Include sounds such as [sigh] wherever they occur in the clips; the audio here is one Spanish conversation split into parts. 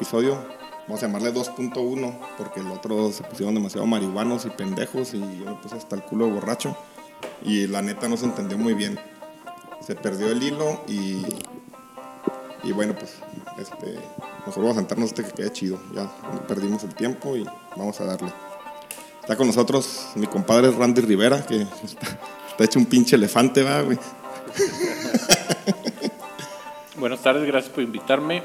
Episodio, vamos a llamarle 2.1, porque el otro se pusieron demasiado marihuanos y pendejos y yo me puse hasta el culo borracho y la neta no se entendió muy bien. Se perdió el hilo y, y bueno, pues este, mejor vamos a sentarnos este que quede chido. Ya perdimos el tiempo y vamos a darle. Está con nosotros mi compadre Randy Rivera, que está, está hecho un pinche elefante, va, güey. [laughs] Buenas tardes, gracias por invitarme,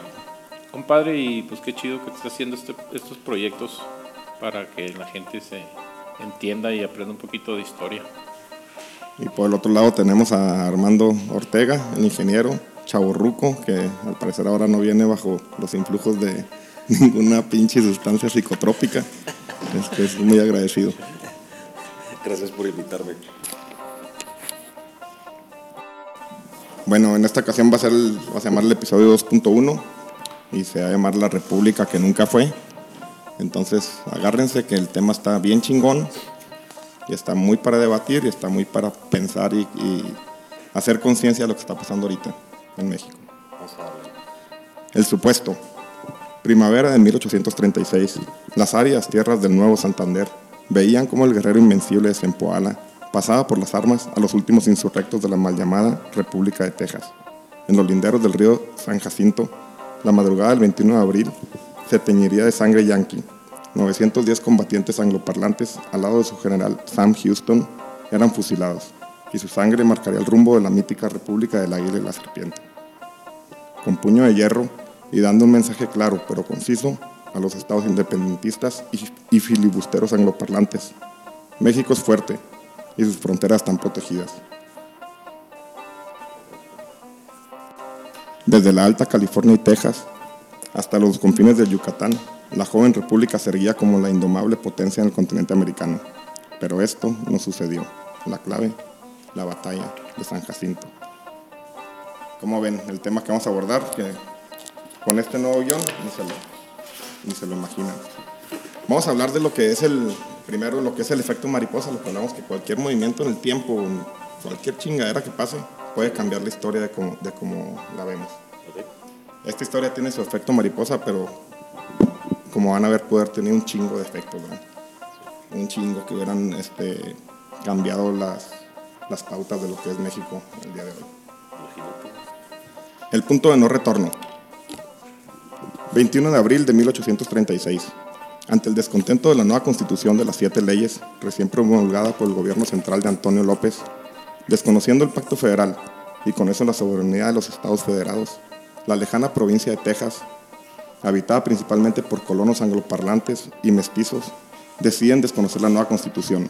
compadre, y pues qué chido que estés haciendo este- estos proyectos para que la gente se entienda y aprenda un poquito de historia. Y por el otro lado tenemos a Armando Ortega, el ingeniero, chaborruco, que al parecer ahora no viene bajo los influjos de [laughs] ninguna pinche sustancia psicotrópica. Es que es muy agradecido. Gracias por invitarme. Bueno, en esta ocasión va a ser el, va a llamar el episodio 2.1 y se va a llamar La República que nunca fue. Entonces, agárrense que el tema está bien chingón y está muy para debatir y está muy para pensar y, y hacer conciencia de lo que está pasando ahorita en México. El supuesto. Primavera de 1836. Las áreas tierras del Nuevo Santander veían como el guerrero invencible de Zempoala pasaba por las armas a los últimos insurrectos de la mal llamada República de Texas. En los linderos del río San Jacinto, la madrugada del 21 de abril, se teñiría de sangre yanqui. 910 combatientes angloparlantes al lado de su general Sam Houston eran fusilados, y su sangre marcaría el rumbo de la mítica República del Águila y la Serpiente con puño de hierro y dando un mensaje claro pero conciso a los estados independentistas y, filibusteros angloparlantes. México es fuerte y sus fronteras están protegidas. Desde la Alta California y Texas hasta los confines del Yucatán, la joven república se erguía como la indomable potencia en el continente americano. Pero esto no sucedió. La clave, la batalla de San Jacinto. Como ven, el tema que vamos a abordar, que con este nuevo guion ni se lo, ni se lo imaginan. Vamos a hablar de lo que es el, primero, lo que es el efecto mariposa, lo que hablamos que cualquier movimiento en el tiempo, cualquier chingadera que pase, puede cambiar la historia de cómo, de cómo la vemos. Esta historia tiene su efecto mariposa, pero como van a ver, puede haber tenido un chingo de efectos, ¿verdad? Un chingo que hubieran este, cambiado las, las pautas de lo que es México el día de hoy. El punto de no retorno. 21 de abril de 1836. Ante el descontento de la nueva constitución de las siete leyes, recién promulgada por el gobierno central de Antonio López, desconociendo el pacto federal y con eso la soberanía de los estados federados, la lejana provincia de Texas, habitada principalmente por colonos angloparlantes y mestizos, deciden desconocer la nueva constitución.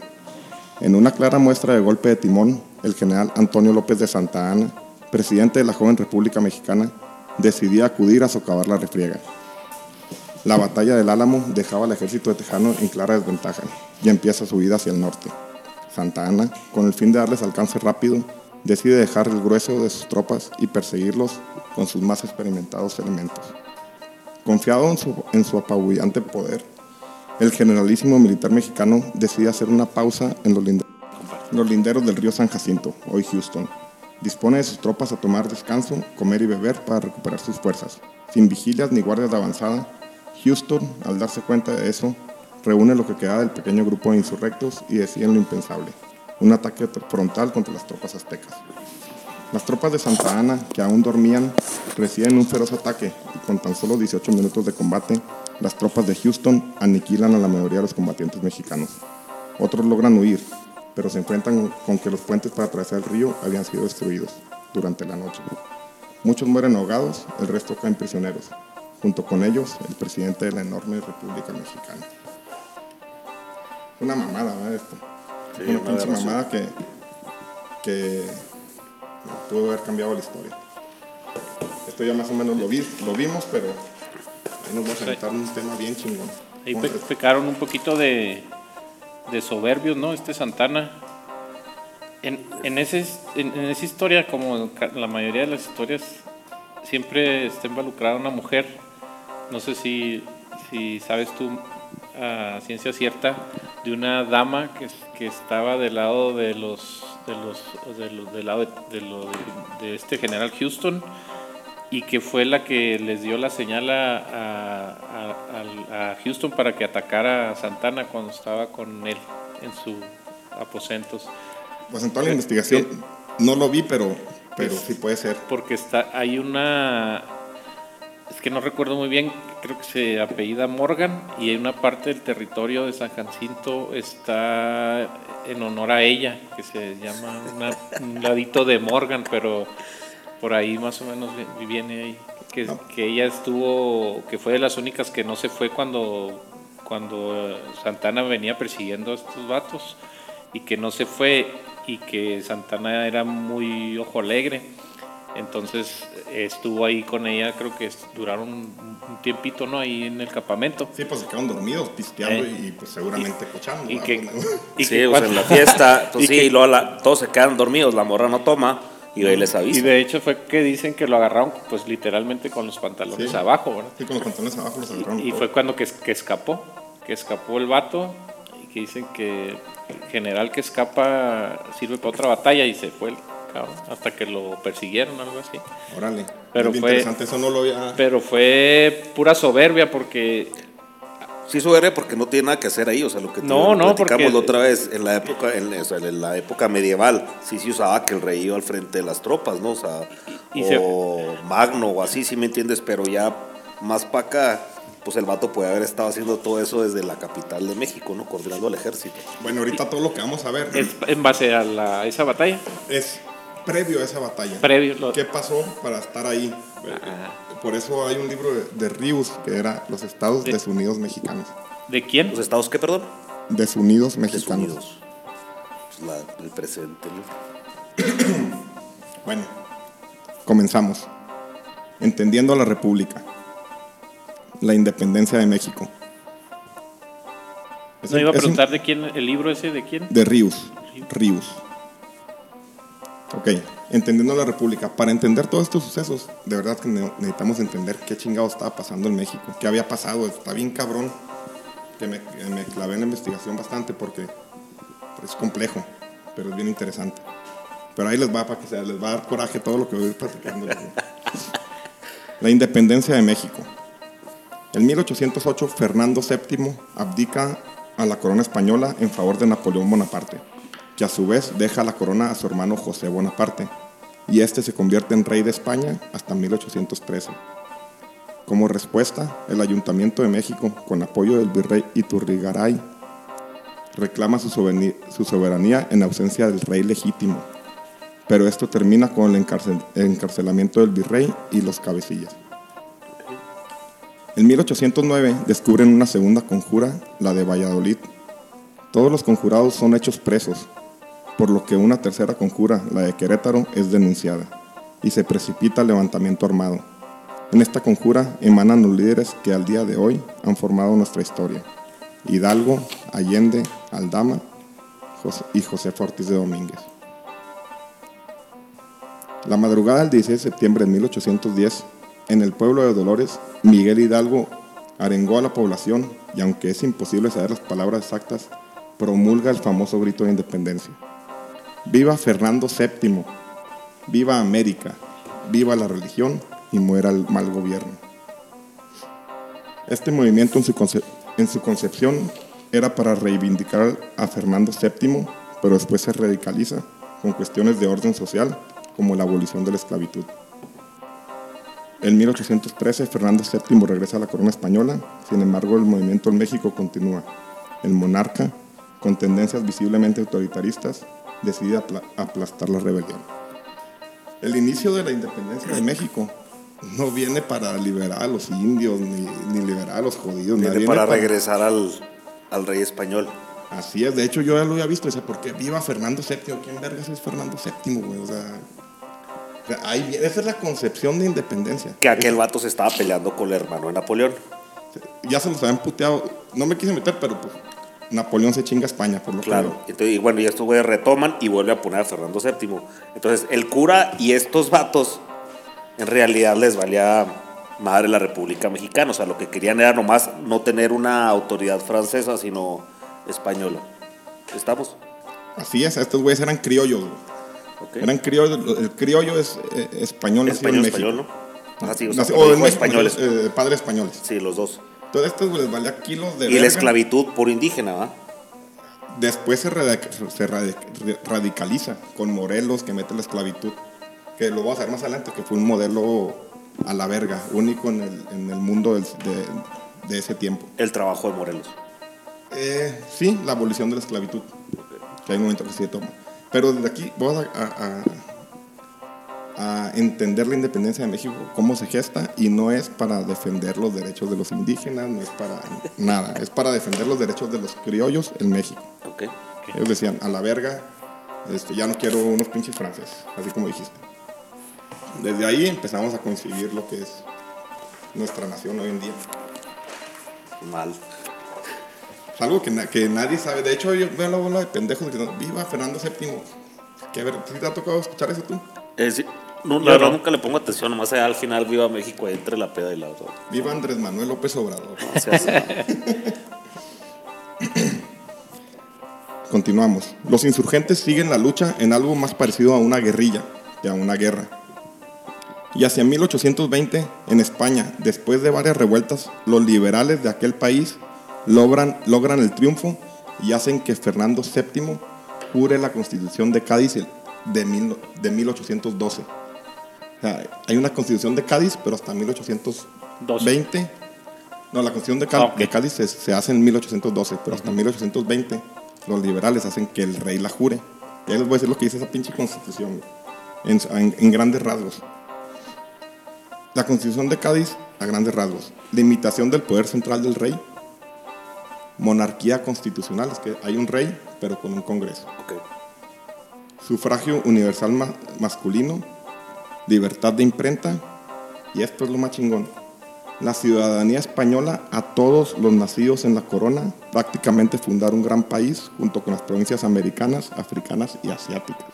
En una clara muestra de golpe de timón, el general Antonio López de Santa Ana, presidente de la joven República Mexicana, decidía acudir a socavar la refriega. La batalla del Álamo dejaba al ejército de Tejano en clara desventaja y empieza su vida hacia el norte. Santa Ana, con el fin de darles alcance rápido, decide dejar el grueso de sus tropas y perseguirlos con sus más experimentados elementos. Confiado en su, en su apabullante poder, el generalísimo militar mexicano decide hacer una pausa en los, los linderos del río San Jacinto, hoy Houston. Dispone de sus tropas a tomar descanso, comer y beber para recuperar sus fuerzas. Sin vigilias ni guardias de avanzada, Houston, al darse cuenta de eso, reúne lo que queda del pequeño grupo de insurrectos y deciden lo impensable, un ataque frontal contra las tropas aztecas. Las tropas de Santa Ana, que aún dormían, reciben un feroz ataque y con tan solo 18 minutos de combate, las tropas de Houston aniquilan a la mayoría de los combatientes mexicanos. Otros logran huir, pero se enfrentan con que los puentes para atravesar el río habían sido destruidos durante la noche. Muchos mueren ahogados, el resto caen prisioneros. Junto con ellos, el presidente de la enorme República Mexicana. Una mamada, ¿verdad? Esto. Sí, una una pinche mamada que, que pudo haber cambiado la historia. Esto ya más o menos lo, vi, lo vimos, pero ahí nos vamos a sentar un tema bien chingón. Ahí ¿Cómo pe- pecaron un poquito de, de soberbios, ¿no? Este Santana. En, en, ese, en, en esa historia, como en la mayoría de las historias, siempre está involucrada una mujer. No sé si, si sabes tú a ciencia cierta de una dama que, que estaba del lado de los de los, de los- del lado de, de lo de- de este general Houston y que fue la que les dio la señal a, a- a- al- a Houston para que atacara a Santana cuando estaba con él en sus aposentos. Pues en toda la investigación no lo vi, pero, pero sí puede ser. Porque está, hay una, es que no recuerdo muy bien, creo que se apellida Morgan y hay una parte del territorio de San Jacinto está en honor a ella, que se llama una- un ladito de Morgan, pero por ahí más o menos vi- viene ahí. Que, que ella estuvo, que fue de las únicas que no se fue cuando, cuando eh, Santana venía persiguiendo a estos vatos y que no se fue y que Santana era muy ojo alegre. Entonces estuvo ahí con ella, creo que duraron un tiempito, ¿no? Ahí en el campamento. Sí, pues se quedaron dormidos, pisteando Eh. y pues seguramente cochando. Y que, [laughs] Pues, y sí, que cuando- en la fiesta, pues y sí, que- y luego la- todos se quedan dormidos, la morra no toma y ahí les y avisa. de hecho fue que dicen que lo agarraron pues literalmente con los pantalones Sí. abajo, ¿verdad? Sí, con los pantalones abajo los agarraron. Y fue cuando que, que escapó, que escapó el vato y que dicen que el general que escapa sirve para otra batalla y se fue el cabrón hasta que lo persiguieron, algo así. Órale. Pero fue- interesante, eso no lo había. Pero fue pura soberbia porque Sí, soberbia porque no tiene nada que hacer ahí, o sea, lo que te- No, no, platicamos porque- la otra vez, en la época, en, o sea, en la época medieval, sí se usaba que el rey iba al frente de las tropas, ¿no? O sea, Y- y se- o Magno o así, sí me entiendes, pero ya más para acá, pues el vato puede haber estado haciendo todo eso desde la capital de México, ¿no? Coordinando al ejército. Bueno, ahorita todo lo que vamos a ver es en base a la- a esa batalla, es previo a esa batalla. previo, lo- ¿Qué pasó para estar ahí? Por eso hay un libro de, de Rius que era Los Estados De- Desunidos Mexicanos. ¿de quién? ¿Los estados qué, perdón? Desunidos Mexicanos. Desunidos. Pues la- el presente, ¿no? Bueno, comenzamos. Entendiendo la República. La independencia de México. Es No un- iba a un- preguntar de quién, el libro ese, ¿de quién? De Rius. Rius. Ok, entendiendo la República. Para entender todos estos sucesos, de verdad que ne- necesitamos entender qué chingado estaba pasando en México. ¿Qué había pasado? Está bien cabrón. Que me, que me clavé en la investigación bastante porque es complejo, pero es bien interesante. Pero ahí les va para que se les va a dar coraje todo lo que voy a ir platicando. [laughs] la independencia de México. En 1808, Fernando VII abdica a la corona española en favor de Napoleón Bonaparte, que a su vez deja la corona a su hermano José Bonaparte, y este se convierte en rey de España hasta 1813. Como respuesta, el Ayuntamiento de México, con apoyo del virrey Iturrigaray, reclama su soberanía, en ausencia del rey legítimo, pero esto termina con el encarcel- encarcelamiento del virrey y los cabecillas. En 1809 descubren una segunda conjura, la de Valladolid. Todos los conjurados son hechos presos, por lo que una tercera conjura, la de Querétaro, es denunciada y se precipita el levantamiento armado. En esta conjura emanan los líderes que al día de hoy han formado nuestra historia. Hidalgo, Allende, Aldama y José Ortiz de Domínguez. La madrugada del 16 de septiembre de 1810, en el pueblo de Dolores, Miguel Hidalgo arengó a la población y aunque es imposible saber las palabras exactas, promulga el famoso grito de independencia. Viva Fernando VII, viva América, viva la religión y muera el mal gobierno. Este movimiento en su, concepción era para reivindicar a Fernando VII, pero después se radicaliza con cuestiones de orden social como la abolición de la esclavitud. En 1813 Fernando VII regresa a la corona española, sin embargo el movimiento en México continúa. El monarca, con tendencias visiblemente autoritaristas, decide apla- aplastar la rebelión. El inicio de la independencia de México no viene para liberar a los indios ni, ni liberar a los jodidos. nada, Viene para regresar al, al rey español. Así es, de hecho yo ya lo había visto, dice, ¿por qué viva Fernando VII? ¿Quién vergas es Fernando VII, güey? O sea, o sea, ahí viene- esa es la concepción de independencia. Que aquel vato se estaba peleando con el hermano de Napoleón. Ya se los habían puteado, no me quise meter, pero pues Napoleón se chinga a España, por lo Claro. que Entonces, y bueno, y estos güeyes retoman y vuelve a poner a Fernando VII. Entonces, el cura y estos vatos, en realidad les valía madre la República Mexicana. O sea, lo que querían era nomás no tener una autoridad francesa, sino española. ¿Estamos? Así es, estos güeyes eran criollos, güey. Ok. Eran criollos, el criollo es eh, español, Español, en español. ¿no? Ah, sí, o sea, o en dijo México, españoles. eh, padres españoles. Sí, los dos. Estos güey, les valía kilos de Y la esclavitud por indígena, ¿va? Después se, se radic- radicaliza con Morelos, que mete la esclavitud. Que lo vamos a ver más adelante, que fue un modelo a la verga, único en el, en el mundo del- de, de ese tiempo. El trabajo de Morelos. Eh, sí, la abolición de la esclavitud, que hay un momento que sí se toma. Pero desde aquí vamos a, a- a entender la independencia de México, cómo se gesta, y no es para defender los derechos de los indígenas, no es para nada, es para defender los derechos de los criollos en México. Ok. Ellos decían, a la verga, este, ya no quiero unos pinches franceses, así como dijiste. Desde ahí empezamos a conseguir lo que es nuestra nación hoy en día. Mal. Es algo que, na- que nadie sabe. De hecho, yo veo la bola de pendejos gritando, viva Fernando VII. Que a ver, ¿sí te ha tocado escuchar eso tú? Es decir, no, la verdad no. nunca le pongo atención, nomás allá al final viva México ahí entre la peda y la otra. Viva Andrés Manuel López Obrador. [laughs] Continuamos. Los insurgentes siguen la lucha en algo más parecido a una guerrilla que a una guerra. Y hacia 1820, en España, después de varias revueltas, los liberales de aquel país logran, logran el triunfo y hacen que Fernando VII jure la constitución de Cádiz el- de, mil- de 1812. Sea, hay una constitución de Cádiz, pero hasta 1820. No, la constitución de, Ah, de Cádiz se, se hace en 1812, pero hasta 1820 los liberales hacen que el rey la jure. Y ahí les voy a decir lo que dice esa pinche constitución, en, en- en grandes rasgos. La constitución de Cádiz, a grandes rasgos. Limitación del poder central del rey. Monarquía constitucional, es que hay un rey, pero con un congreso. Sufragio universal ma- masculino. Libertad de imprenta. Y esto es lo más chingón. La ciudadanía española a todos los nacidos en la corona, prácticamente fundar un gran país junto con las provincias americanas, africanas y asiáticas.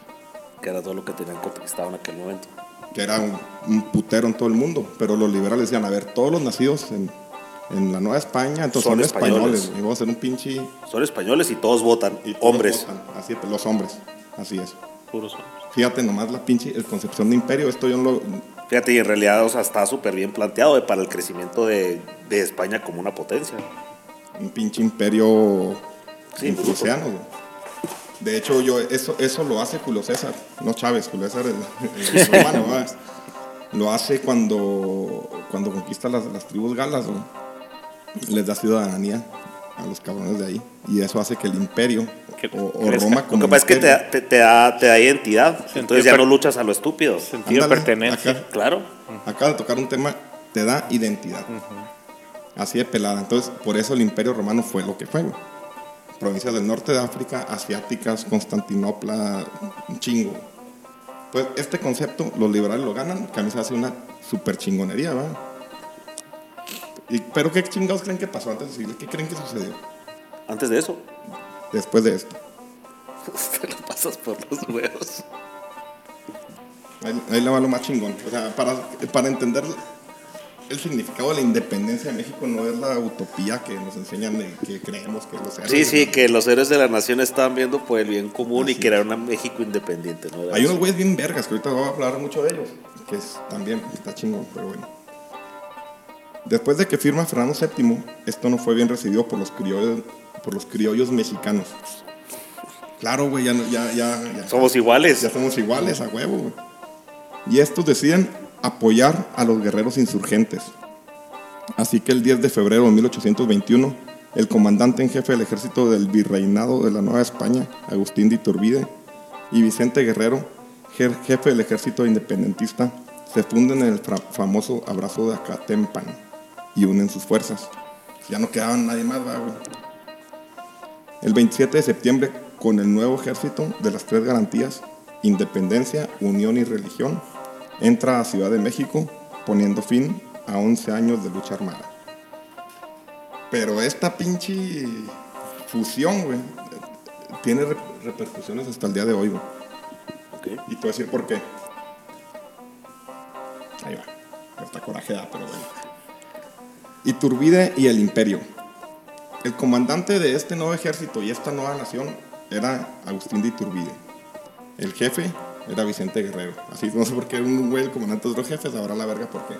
Que era todo lo que tenían conquistado en aquel momento. que era un, un putero en todo el mundo, pero los liberales decían, a ver, todos los nacidos en, en la Nueva España, entonces Son son, españoles, españoles. y vamos a hacer un pinche... Son españoles y todos votan. y todos hombres. votan. Así es, los hombres, así es. Puros hombres. Fíjate nomás la pinche el concepción de imperio, esto yo no lo... Fíjate, y en realidad, o sea, está súper bien planteado eh, para el crecimiento de, de España como una potencia. Un pinche imperio Sí. De hecho, yo, eso, eso lo hace Julio César, no Chávez, Julio César, el, el romano, lo hace cuando, cuando conquista las, las tribus galas, les da ciudadanía a los cabrones de ahí. Y eso hace que el imperio Que o, o. Roma Lo como que pasa es que te, te, te da, te da identidad. Sentido Entonces ya no luchas a lo estúpido. Sentido de Ándale, pertenencia. acá. Claro. Acaba de tocar un tema, te da identidad. Así de pelada. Entonces, por eso el imperio romano fue lo que fue. Provincias del norte de África, asiáticas, Constantinopla, un chingo. Pues este concepto, los liberales lo ganan, que a mí se hace una super chingonería, ¿verdad? Y, pero ¿qué chingados creen que pasó antes de decirles? ¿Qué creen que sucedió Antes de eso, después de esto? [laughs] te lo pasas por los huevos. Ahí, ahí le va lo más chingón. O sea, para, para entender el significado de la independencia de México no es la utopía que nos enseñan de que creemos que los héroes Sí, sí, la- que los héroes de la nación estaban viendo por el bien común y Así que era una México independiente. Hay unos güeyes bien vergas que ahorita voy a hablar mucho de ellos, que es, también está chingón, pero bueno. Después de que firma Fernando VII, esto no fue bien recibido por los criollos, por los criollos mexicanos. Claro, güey, ya, ya, ya, ya, Somos iguales. ya somos iguales a huevo, güey. Y estos deciden apoyar a los guerreros insurgentes. Así que el 10 de febrero de 1821 el comandante en jefe del ejército del virreinado de la Nueva España, Agustín de Iturbide, y Vicente Guerrero, je- jefe del ejército independentista, se funden en el famoso abrazo de Acatempan y unen sus fuerzas. Ya no quedaban nadie más, ¿verdad, güey? El 27 de septiembre, con el nuevo ejército de las tres garantías, independencia, unión y religión, entra a Ciudad de México, poniendo fin a 11 años de lucha armada. Pero esta pinche fusión, güey, tiene re- repercusiones hasta el día de hoy, güey. Y te voy a decir por qué. Ahí va. Hasta coraje da, pero bueno. Iturbide y el imperio. El comandante de este nuevo ejército y esta nueva nación era Agustín de Iturbide. El jefe era Vicente Guerrero. Así, no sé por qué era un güey el comandante de otros jefes, ahora la verga por qué.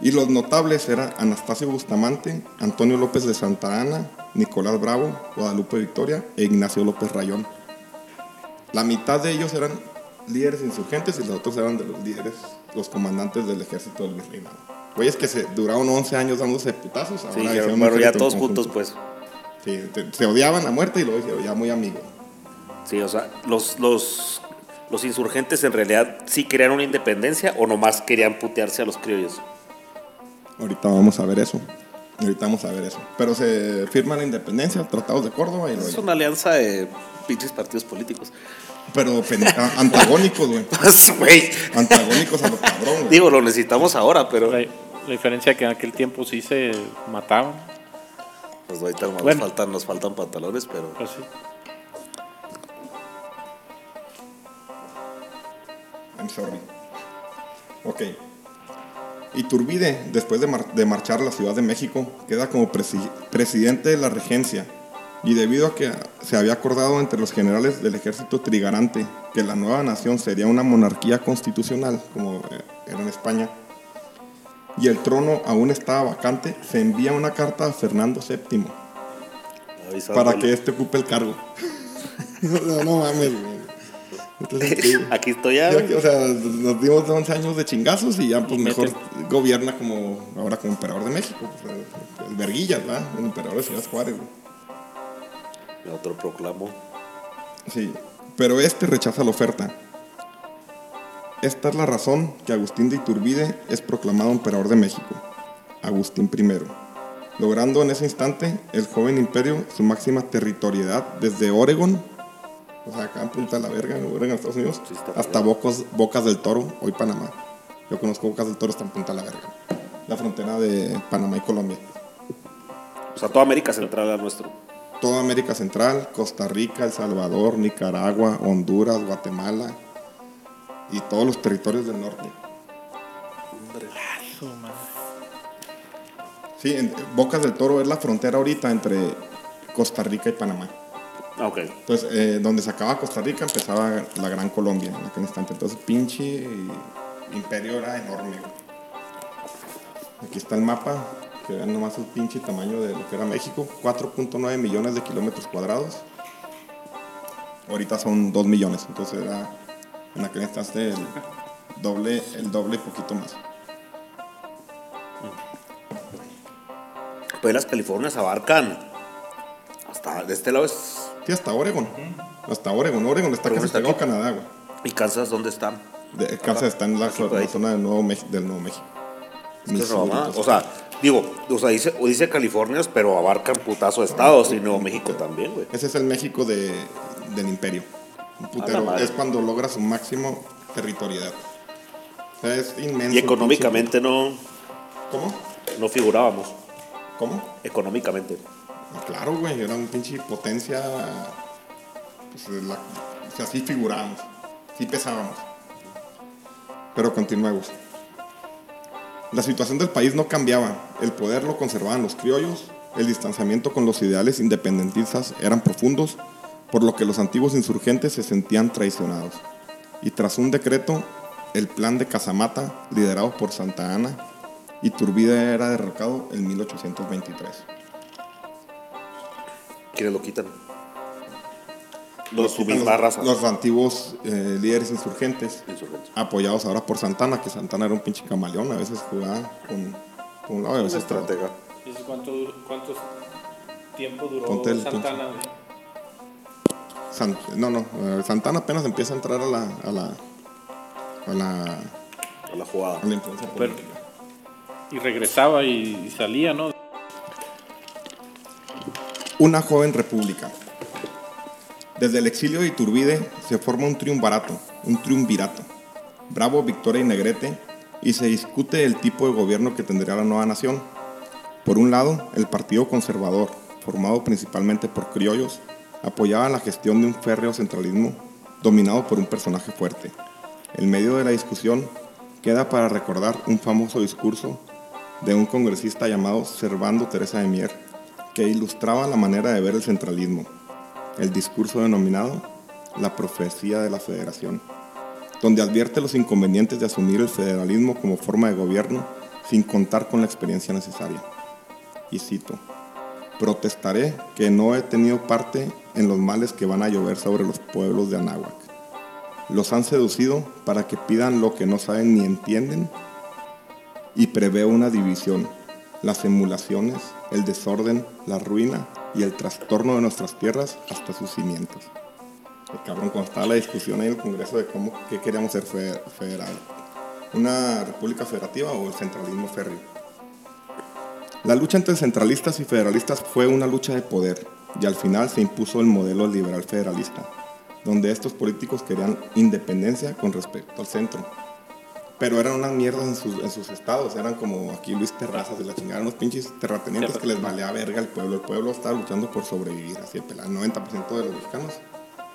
Y los notables eran Anastasio Bustamante, Antonio López de Santa Ana, Nicolás Bravo, Guadalupe Victoria e Ignacio López Rayón. La mitad de ellos eran líderes insurgentes y los otros eran de los líderes, los comandantes del ejército del virreinado. Güeyes que se duraron 11 años dándose putazos. Ahora Sí, un bueno, ya todos juntos, pues. Sí, te- se odiaban a muerte y luego ya muy amigos. Sí, o sea, los, los, los insurgentes en realidad sí querían una independencia o nomás querían putearse a los criollos. Ahorita vamos a ver eso. Ahorita vamos a ver eso. Pero se firma la independencia, tratados de Córdoba y lo Es una alianza de pinches partidos políticos. Pero antagónicos, güey. [laughs] Pues, Güey, Antagónicos a los cabrón, güey. digo, lo necesitamos ahora, pero La, la diferencia que en aquel tiempo sí se mataban. pues ahorita Bueno. nos, faltan, nos faltan pantalones, pero Pues sí. I'm sorry. Ok. Iturbide, después de, mar- de marchar a la Ciudad de México, queda como presi- presidente de la regencia. Y debido a que se había acordado entre los generales del ejército trigarante que la nueva nación sería una monarquía constitucional, como eh, era en España, y el trono aún estaba vacante, se envía una carta a Fernando VII para que éste ocupe el cargo. [laughs] no, no mames, güey. Esto es increíble. [laughs] Aquí estoy ya. O sea, nos dimos 11 años de chingazos y ya pues Y mejor meten. gobierna como ahora como emperador de México. pues, el Verguillas, ¿verdad? El emperador de Ciudad Juárez. güey. Otro proclamo. Sí, pero este rechaza la oferta. Esta es la razón que Agustín de Iturbide es proclamado emperador de México, Agustín I, logrando en ese instante el joven imperio su máxima territorialidad desde Oregón, o sea, acá en Punta de la Verga, en Estados Unidos, Sí, hasta Bocos, Bocas del Toro, hoy Panamá. Yo conozco Bocas del Toro, está en Punta de la Verga, la frontera de Panamá y Colombia. O sea, toda América Central es nuestro. Toda América Central, Costa Rica, El Salvador, Nicaragua, Honduras, Guatemala y todos los territorios del norte. Sí, en- Bocas del Toro es la frontera ahorita entre Costa Rica y Panamá. Ah, ok. Entonces, eh, donde se acaba Costa Rica empezaba la Gran Colombia en aquel instante. Entonces, pinche imperio era enorme. Aquí está el mapa, que vean nomás el pinche tamaño de lo que era México. 4.9 millones de kilómetros cuadrados. Ahorita son 2 millones, entonces era en aquel instante el doble, el doble y poquito más. Pues las Californias abarcan hasta de este lado es. Sí, hasta Oregon. Hasta Oregon. Oregon está casi está pegado a. Canadá, güey. ¿Y Kansas dónde están? De, Kansas está en la, zona del Nuevo, Mex- del Nuevo México. Es que Missouri, O sea, digo, o sea, dice, o dice Californias, pero abarcan putazo de estados y Nuevo México también, güey. Ese es el México de, del imperio. Un putero. Es cuando logra su máximo territorialidad. O sea, es inmenso. Y económicamente no, ¿Cómo? no figurábamos. ¿Cómo? Económicamente. Claro, güey. Era un pinche potencia. Pues, la- o sea, sí figurábamos. Sí pesábamos. Pero continuemos. La situación del país no cambiaba. El poder lo conservaban los criollos. El distanciamiento con los ideales independentistas eran profundos, por lo que los antiguos insurgentes se sentían traicionados. Y tras un decreto, el plan de Casamata, liderado por Santa Ana, Iturbide era derrocado en 1823. ¿Quiénes lo quitan? Los su quitan misma raza. Los antiguos eh, líderes insurgentes, Insurgentes. apoyados ahora por Santana, que Santana era un pinche camaleón, a veces jugaba con, con un lado y a veces estratega. ¿Y eso cuánto, tiempo duró Ponte el Santana? San- no, no, Santana apenas empieza a entrar a la, a la, a la, A la jugada. a la influencia Pero- política. Y regresaba y, y salía, ¿no? Una joven república. Desde el exilio de Iturbide se forma un triunvirato, un triunvirato. Bravo, Victoria y Negrete, y se discute el tipo de gobierno que tendría la nueva nación. Por un lado, el Partido Conservador, formado principalmente por criollos, apoyaba la gestión de un férreo centralismo dominado por un personaje fuerte. En medio de la discusión, queda para recordar un famoso discurso de un congresista llamado Servando Teresa de Mier, que ilustraba la manera de ver el centralismo. El discurso denominado La profecía de la federación, donde advierte los inconvenientes de asumir el federalismo como forma de gobierno sin contar con la experiencia necesaria. Y cito, protestaré que no he tenido parte en los males que van a llover sobre los pueblos de Anáhuac. Los han seducido para que pidan lo que no saben ni entienden y preveo una división, las emulaciones, el desorden, la ruina y el trastorno de nuestras tierras hasta sus cimientos. El cabrón, cuando la discusión en el Congreso de cómo, qué queríamos ser fe- federal, una república federativa o el centralismo férreo. La lucha entre centralistas y federalistas fue una lucha de poder y al final se impuso el modelo liberal federalista, donde estos políticos querían independencia con respecto al centro. Pero eran unas mierdas en sus, en sus estados, eran como aquí Luis Terrazas de la chingada, unos pinches terratenientes que les valía verga el pueblo. El pueblo estaba luchando por sobrevivir, así el pelado. El 90% de los mexicanos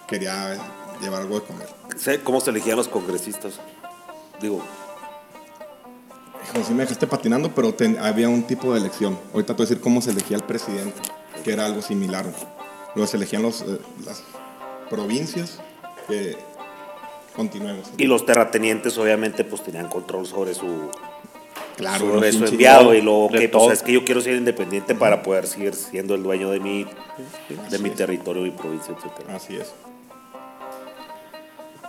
quería llevar algo de comer. Sé ¿Cómo se elegían los congresistas? Digo, Hijo, sí me dejaste patinando, pero ten- había un tipo de elección. Ahorita te voy a decir cómo se elegía el presidente, que era algo similar. Luego se elegían los, eh, las provincias que continuemos. y los terratenientes obviamente pues tenían control sobre su, claro, sobre su enviado y luego que pues es que yo quiero ser independiente para poder seguir siendo el dueño de mi, de mi territorio, mi provincia, etcétera. Así es.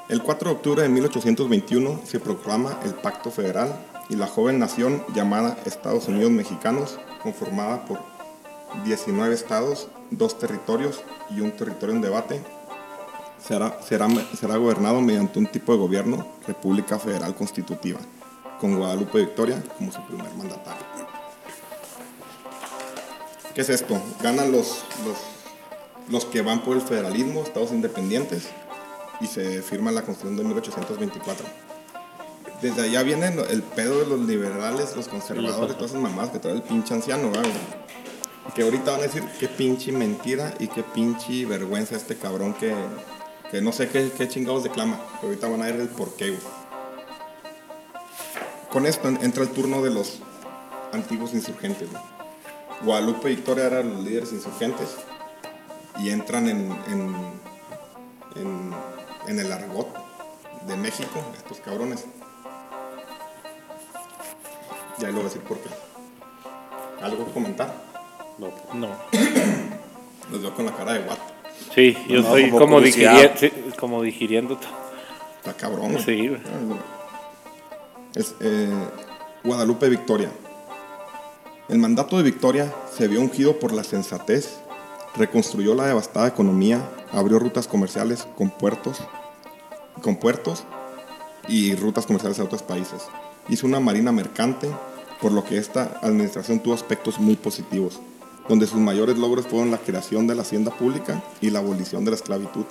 El 4 de octubre de 1821 se proclama el Pacto Federal y la joven nación llamada Estados Unidos Mexicanos, conformada por 19 estados, dos territorios y un territorio en debate, será, será, será gobernado mediante un tipo de gobierno, República Federal Constitutiva, con Guadalupe Victoria como su primer mandatario. ¿Qué es esto? Ganan los, los, los que van por el federalismo, estados independientes, y se firma la Constitución de 1824. Desde allá viene el pedo de los liberales, los conservadores, todas esas mamás que trae el pinche anciano, ¿verdad? Que ahorita van a decir qué pinche mentira y qué pinche vergüenza este cabrón que, que no sé qué, qué chingados declama. Pero ahorita van a ver el porqué, güey. Con esto en- entra el turno de los antiguos insurgentes, güey. Guadalupe y Victoria eran los líderes insurgentes y entran en, en, en, en el argot de México, estos cabrones. Ya lo voy a decir por qué. ¿Algo que comentar? No. No. [coughs] Los veo con la cara de guato. Sí, yo No, estoy como como, digiriendo, sí, como digiriendo todo. Está cabrón. Sí. Es, eh, Guadalupe Victoria. El mandato de Victoria se vio ungido por la sensatez, reconstruyó la devastada economía, abrió rutas comerciales con puertos, con puertos y rutas comerciales a otros países. Hizo una marina mercante, por lo que esta administración tuvo aspectos muy positivos, donde sus mayores logros fueron la creación de la hacienda pública y la abolición de la esclavitud.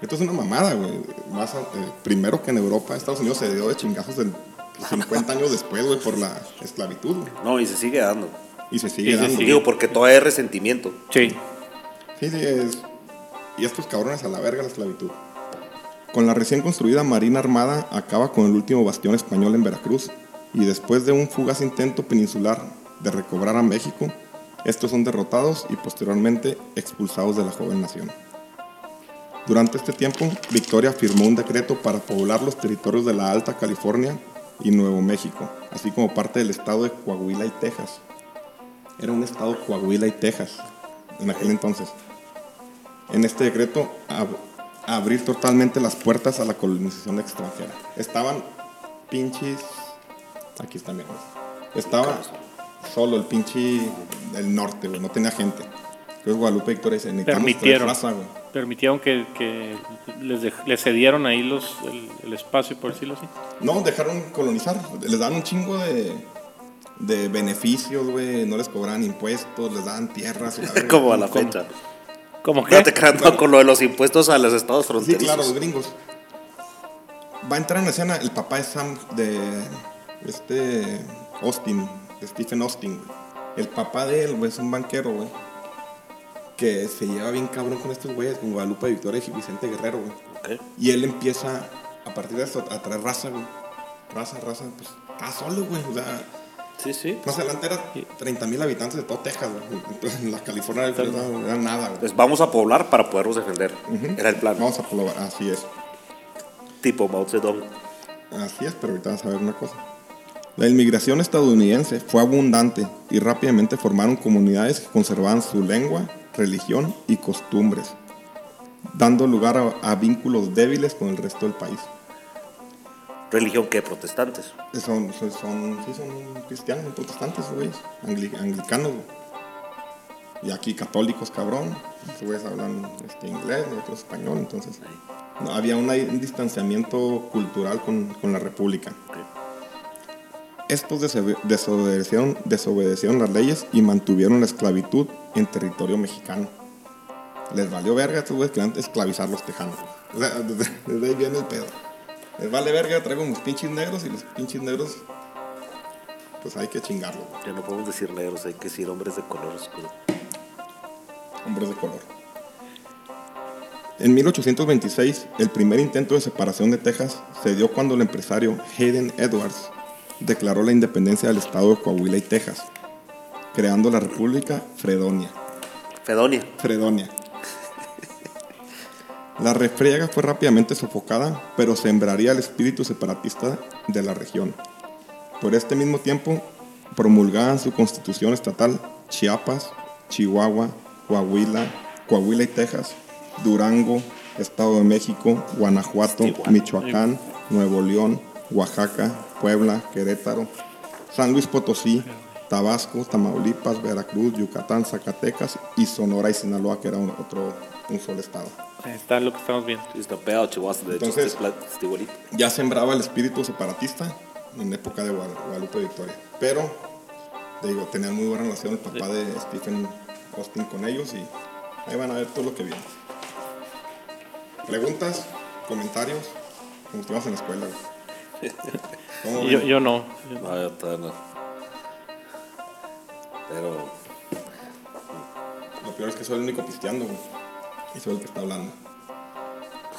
Esto es una mamada, güey. Más, eh, primero que en Europa, Estados Unidos se dio de chingazos del 50 años después, güey, por la esclavitud. güey. No, y se sigue dando. Y se sigue Y se dando. sigue. Digo, porque todavía hay resentimiento. Sí. Sí, sí, es. Y estos cabrones a la verga la esclavitud. Con la recién construida Marina Armada acaba con el último bastión español en Veracruz y después de un fugaz intento peninsular de recobrar a México, estos son derrotados y posteriormente expulsados de la joven nación. Durante este tiempo, Victoria firmó un decreto para poblar los territorios de la Alta California y Nuevo México, así como parte del estado de Coahuila y Texas. Era un estado Coahuila y Texas en aquel entonces. En este decreto, ab- abrir totalmente las puertas a la colonización extranjera. Estaban pinches. Aquí está mi Estaba solo el pinche del norte, güey, no tenía gente. Entonces Guadalupe Victoria dice, necesitamos raza, güey. Permitieron que, que les, dej- les cedieron ahí los, el, el espacio, por decirlo así. No, dejaron colonizar. Les dan un chingo de, de beneficios, güey. No les cobran impuestos, les dan tierras. y la [laughs] verga. Como a la fecha. Como que creando con lo de los impuestos a los estados Sí, fronterizos. claro, los gringos. Va a entrar en escena el papá de Sam, de este Austin, Stephen Austin, güey. El papá de él, güey, es un banquero, güey. Que se lleva bien cabrón con estos güeyes, con Guadalupe Victoria y Vicente Guerrero, güey. Y él empieza, a partir de esto, a traer raza, güey. Raza, raza, pues está solo, güey. O sea, Sí, sí. más adelante era 30 mil habitantes de todo Texas, güey. Entonces, En la California era, era nada, güey. Pues vamos a poblar para podernos defender. Era el plan. Vamos a probar, así es. Tipo Mao Zedong. Así es, pero ahorita vas a ver una cosa. La inmigración estadounidense fue abundante y rápidamente formaron comunidades que conservaban su lengua, religión y costumbres, dando lugar a, a vínculos débiles con el resto del país. Religión que protestantes. Son, son, son- sí, son cristianos, son protestantes, angli- anglicanos. güey. Y aquí católicos, cabrón. Esos güeyes hablan este, inglés, nosotros español, entonces había un distanciamiento cultural con, con la república. Estos desobe- desobedecieron, desobedecieron las leyes y mantuvieron la esclavitud en territorio mexicano. Les valió verga a estos güeyes que esclavizar los tejanos. O sea, [laughs] desde, desde ahí viene el pedo. Les vale verga, traigo mis pinches negros y los pinches negros, pues hay que chingarlos. güey. Ya no podemos decir negros, hay que decir hombres de color oscuro. hombres de color. En 1826, el primer intento de separación de Texas se dio cuando el empresario Hayden Edwards declaró la independencia del estado de Coahuila y Texas, creando la República Fredonia. Fedonia. Fredonia. La refriega fue rápidamente sofocada, pero sembraría el espíritu separatista de la región. Por este mismo tiempo, promulgaban su constitución estatal Chiapas, Chihuahua, Coahuila, Coahuila y Texas, Durango, Estado de México, Guanajuato. Michoacán, Nuevo León, Oaxaca, Puebla, Querétaro, San Luis Potosí, Tabasco, Tamaulipas, Veracruz, Yucatán, Zacatecas y Sonora y Sinaloa, que era un- otro, un solo estado. ahí está lo que estamos viendo. Entonces-. Ya sembraba el espíritu separatista en época de Guada- Guadalupe Victoria. Pero, te digo, tenía muy buena relación el papá de Stephen Austin con ellos y ahí van a ver todo lo que viene. Preguntas, comentarios, como estuvimos en la escuela. güey. ¿Cómo Yo, yo no. No, yo todavía no. Pero Lo peor es que soy el único pisteando, güey. Y soy el que está hablando.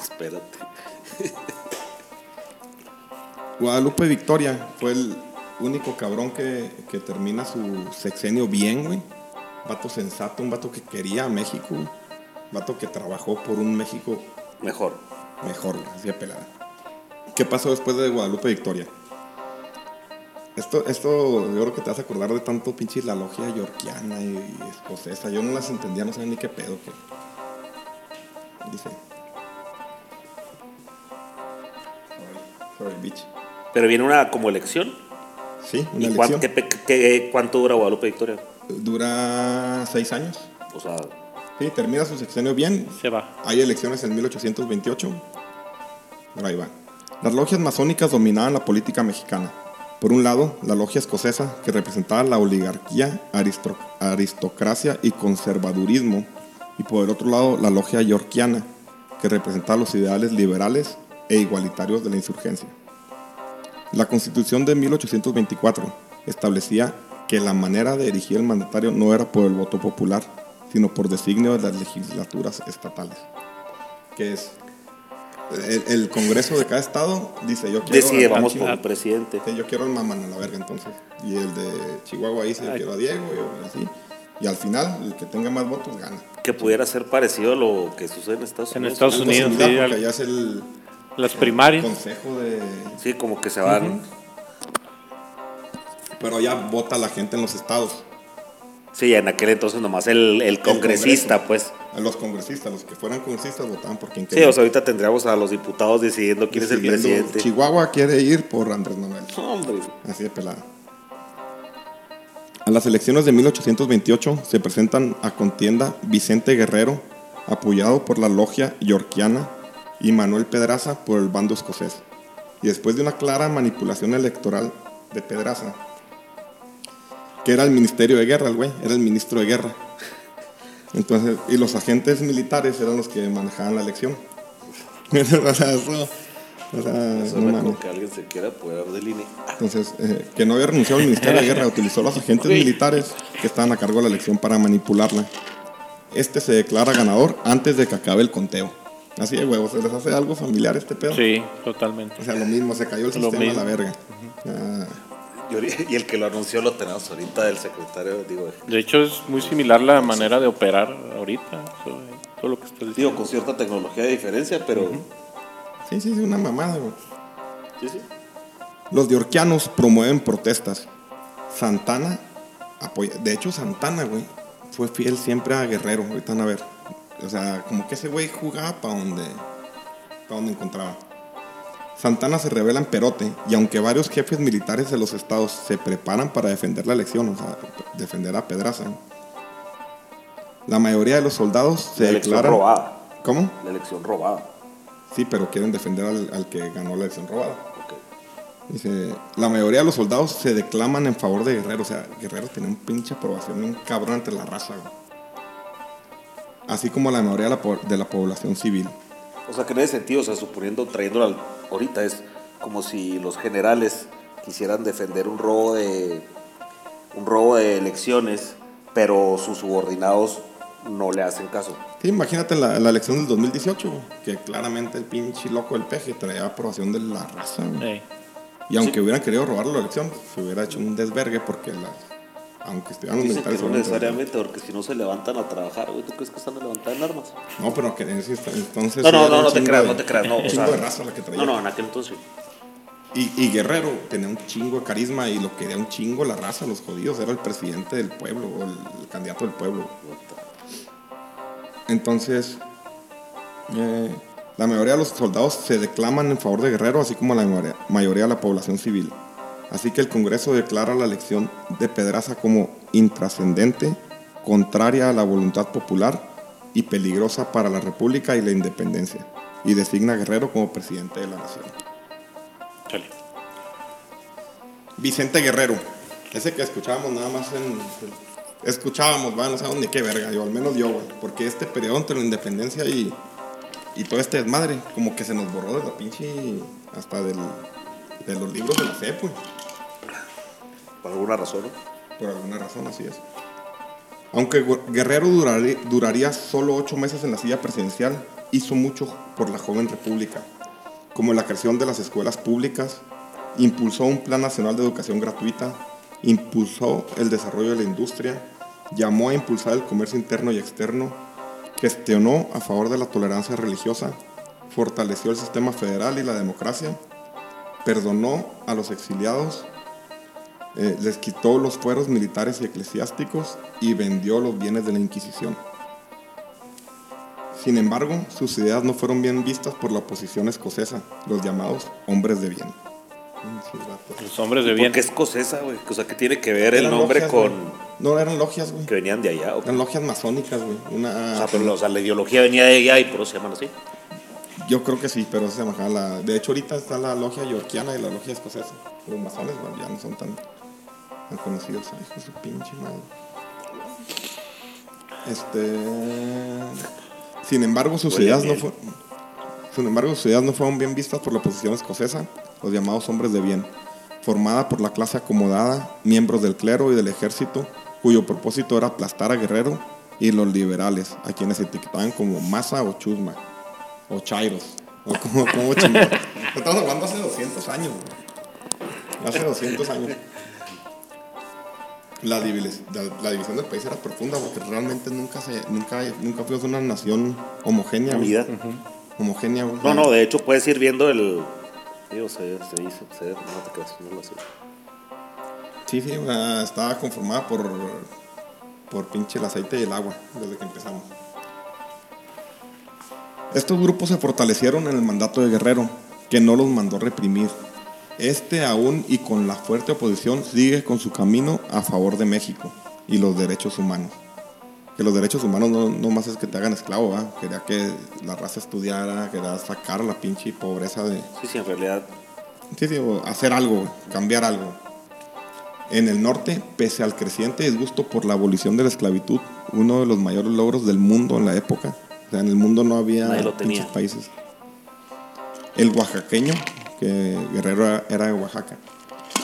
espérate. Guadalupe Victoria fue el único cabrón que, que termina su sexenio bien, güey. Vato sensato, un vato que quería a México, güey. Vato que trabajó por un México Mejor. mejor, güey, así de pelada. ¿Qué pasó después de Guadalupe Victoria? Esto, esto, yo creo que te vas a acordar de tanto pinche la logia yorkiana y, y escocesa. Yo no las entendía, no sabía ni qué pedo. Que... Dice. Sorry, sorry, bitch. Pero viene una como elección. Sí, una ¿Y cuán- elección. qué pe- qué- cuánto dura Guadalupe Victoria? Dura seis años. O sea, Sí, termina su sexenio bien. Se va. Hay elecciones en 1828. Pero ahí va. Las logias masónicas dominaban la política mexicana. Por un lado, la logia escocesa, que representaba la oligarquía, aristocracia y conservadurismo. Y por el otro lado, la logia yorkiana, que representaba los ideales liberales e igualitarios de la insurgencia. La constitución de 1824 establecía que la manera de erigir el mandatario no era por el voto popular, sino por designio de las legislaturas estatales. Es el, el Congreso de cada estado dice yo quiero decide, al vamos pinche- por el presidente. Sí, yo quiero al mamán a la verga entonces. Y el de Chihuahua dice yo quiero a Diego y así. Y al final, el que tenga más votos gana. Que pudiera ser parecido a lo que sucede en Estados En Unidos. Estados Algo Unidos, similar, sí, porque al- allá es el, Las el primarias. consejo de... Sí, como que se van. Pero ya vota la gente en los estados. Sí, en aquel entonces nomás el, el congresista, pues. A los congresistas, los que fueran congresistas votaban por quien Sí, o sea, ahorita tendríamos a los diputados decidiendo quién es el presidente. Chihuahua quiere ir por Andrés Manuel. Hombre, Así de pelada. A las elecciones de 1828 se presentan a contienda Vicente Guerrero, apoyado por la logia yorkiana, y Manuel Pedraza por el bando escocés. Y después de una clara manipulación electoral de Pedraza, que era el Ministerio de Guerra, el güey, era el ministro de Guerra. Entonces, y los agentes militares eran los que manejaban la elección. [laughs] o sea, eso, o sea, Eso no como que alguien se quiera poder delinear. Entonces, eh, que no había renunciado al Ministerio de Guerra, [laughs] utilizó a los agentes Ok. militares que estaban a cargo de la elección para manipularla. Este se declara ganador antes de que acabe el conteo. Así de huevos, ¿se les hace algo familiar este pedo? Sí, totalmente. O sea, lo mismo, se cayó el Lo sistema a la mismo. verga. Y ahori- Y el que lo anunció lo tenemos ahorita del secretario, digo, De hecho, es muy similar la manera de operar ahorita. Todo, todo lo que estás digo, diciendo. con cierta tecnología de diferencia, pero sí, sí, sí, una mamada, güey. sí, sí. Los diorquianos promueven protestas. Santana apoya. De hecho, Santana, güey, fue fiel siempre a Guerrero. Ahorita van a ver. O sea, como que ese güey jugaba para donde, pa' donde encontraba. Santana se revela en Perote y aunque varios jefes militares de los estados se preparan para defender la elección, o sea, defender a Pedraza, la mayoría de los soldados se La elección declaran... robada. ¿Cómo? La elección robada. Sí, pero quieren defender al, al que ganó la elección robada. Ok. Dice, la mayoría de los soldados se declaman en favor de Guerrero. O sea, Guerrero tenía un pinche aprobación, un cabrón entre la raza. güey. Así como la mayoría de la, de la población civil. O sea, que en ese sentido, o sea, suponiendo, trayéndolo al- ahorita, es como si los generales quisieran defender un robo de un robo de elecciones, pero sus subordinados no le hacen caso. Sí, imagínate la, la elección del 2018, güey, que claramente el pinche loco del peje traía aprobación de la raza. güey. Y aunque hubieran querido robar la elección, se hubiera hecho un desvergue porque las, aunque estuvieran los Dicen que militares... no necesariamente, porque si no se levantan a trabajar, güey, ¿tú crees que están a levantar en armas? No, pero que en ese inst- entonces... No, no, era no, un no te chingo creas, de- no te creas, no. Un o chingo sea, de raza la que traía. No, no, en aquel entonces. Y, y Guerrero tenía un chingo de carisma y lo quería un chingo la raza, los jodidos. Era el presidente del pueblo, o el, el candidato del pueblo. Entonces, eh, la mayoría de los soldados se declaman en favor de Guerrero, así como la mayoría, mayoría de la población civil. Así que el Congreso declara la elección de Pedraza como intrascendente, contraria a la voluntad popular y peligrosa para la República y la independencia. Y designa a Guerrero como presidente de la nación. Chale. Vicente Guerrero. Ese que escuchábamos nada más en. Escuchábamos, va, no sabemos ni qué verga, yo, al menos yo, güey. Porque este periodo entre la independencia y. Y todo este desmadre, como que se nos borró de la pinche. Hasta del, de los libros de la CEP, güey. Por alguna razón. Por alguna razón, así es. Aunque Gu- Guerrero duraría solo ocho meses en la silla presidencial, hizo mucho por la joven república, como la creación de las escuelas públicas, impulsó un plan nacional de educación gratuita, impulsó el desarrollo de la industria, llamó a impulsar el comercio interno y externo, gestionó a favor de la tolerancia religiosa, fortaleció el sistema federal y la democracia, perdonó a los exiliados, eh, les quitó los fueros militares y eclesiásticos y vendió los bienes de la Inquisición. Sin embargo, sus ideas no fueron bien vistas por la oposición escocesa, los llamados hombres de bien. Los hombres de bien. Porque es escocesa, güey. O sea, que tiene que ver el nombre logias, con. No, eran logias, güey. que venían de allá. ¿o qué? Eran logias masónicas, güey. O sea, pero, o sea, la ideología venía de allá y por eso se llaman así. Yo creo que sí, pero se llama la... De hecho, ahorita está la logia yorkiana y la logia escocesa. Los masones, güey, ya no son tan, hijo de su pinche madre. Este... Sin embargo, sus Huele ideas no miel. fueron... Sin embargo, sus ideas no fueron bien vistas por la oposición escocesa, los llamados hombres de bien, formada por la clase acomodada, miembros del clero y del ejército, cuyo propósito era aplastar a Guerrero, y los liberales, a quienes etiquetaban como masa o chusma, o chairos, o como, como. [laughs] Estamos hablando hace 200 años, güey. hace 200 años. La, divis- la- la división del país era profunda porque realmente nunca se nunca nunca fuimos una nación homogénea. Unida. homogénea güey. No, no, de hecho puedes ir viendo el. Digo, se, se dice, se, no te creas, no lo sé. Sí, sí, ah, estaba conformada por, por pinche el aceite y el agua desde que empezamos. Estos grupos se fortalecieron en el mandato de Guerrero, que no los mandó reprimir. Este aún y con la fuerte oposición sigue con su camino a favor de México y los derechos humanos. Que los derechos humanos no, no más es que te hagan esclavo, ¿va? Quería que la raza estudiara, quería sacar la pinche pobreza de... Sí, sí, en realidad. Sí, sí, hacer algo, cambiar algo. En el norte, pese al creciente disgusto por la abolición de la esclavitud, uno de los mayores logros del mundo en la época, o sea, en el mundo no había Nadie lo pinches tenía. países. El oaxaqueño, que Guerrero era- de Oaxaca,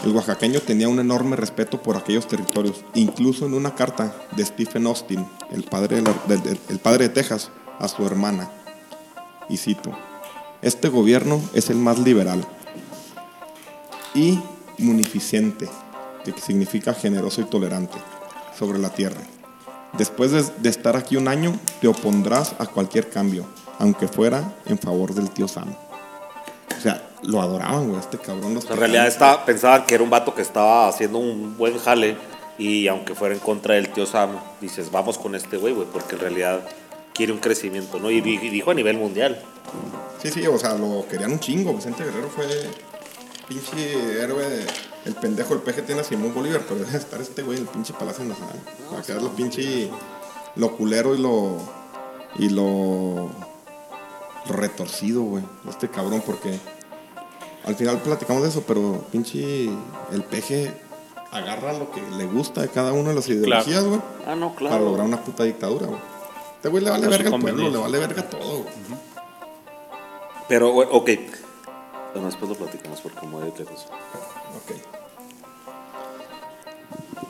el oaxaqueño tenía un enorme respeto por aquellos territorios, incluso en una carta de Stephen Austin, el padre de, padre de Texas, a su hermana. Y cito, este gobierno es el más liberal y munificente, que significa generoso y tolerante, sobre la tierra. Después de, de estar aquí un año, te opondrás a cualquier cambio, aunque fuera en favor del tío Sam. O sea, lo adoraban, güey, este cabrón. Los en realidad estaba, pensaban que era un vato que estaba haciendo un buen jale y aunque fuera en contra del tío Sam, dices, vamos con este güey, güey, porque en realidad quiere un crecimiento, ¿no? Y, di- y dijo a nivel mundial. Sí, sí, o sea, lo querían un chingo. Vicente Guerrero fue pinche héroe. de- el pendejo, el PG tiene a Simón Bolívar, pero debe estar este güey en el pinche Palacio Nacional. Para quedar lo pinche. Lo culero y lo. Y lo. Lo retorcido, güey. Este cabrón, porque. Al final platicamos de eso, pero pinche. El PG agarra lo que le gusta de cada una de las ideologías, güey. Ah, no, Para claro. lograr una puta dictadura, güey. Este güey le vale verga al pueblo, le vale verga todo, güey. Pero, ok. Bueno, después lo platicamos porque me voy de lejos. Ok.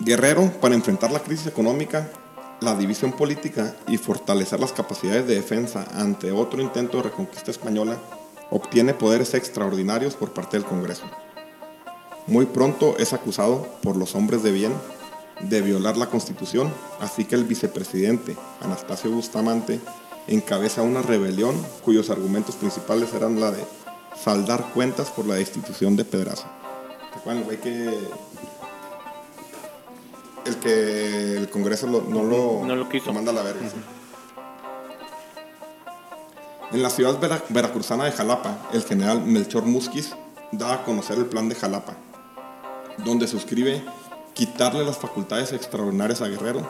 Guerrero, para enfrentar la crisis económica, la división política y fortalecer las capacidades de defensa ante otro intento de reconquista española, obtiene poderes extraordinarios por parte del Congreso. Muy pronto es acusado por los hombres de bien de violar la Constitución, así que el vicepresidente, Anastasio Bustamante, encabeza una rebelión cuyos argumentos principales eran la de saldar cuentas por la destitución de Pedraza. ¿Te acuerdas el güey que... El que el Congreso lo- no, lo, No lo quiso. lo manda a la verga. sí. En la ciudad vera- veracruzana de Jalapa, el general Melchor Musquiz da a conocer el plan de Jalapa, donde suscribe quitarle las facultades extraordinarias a Guerrero,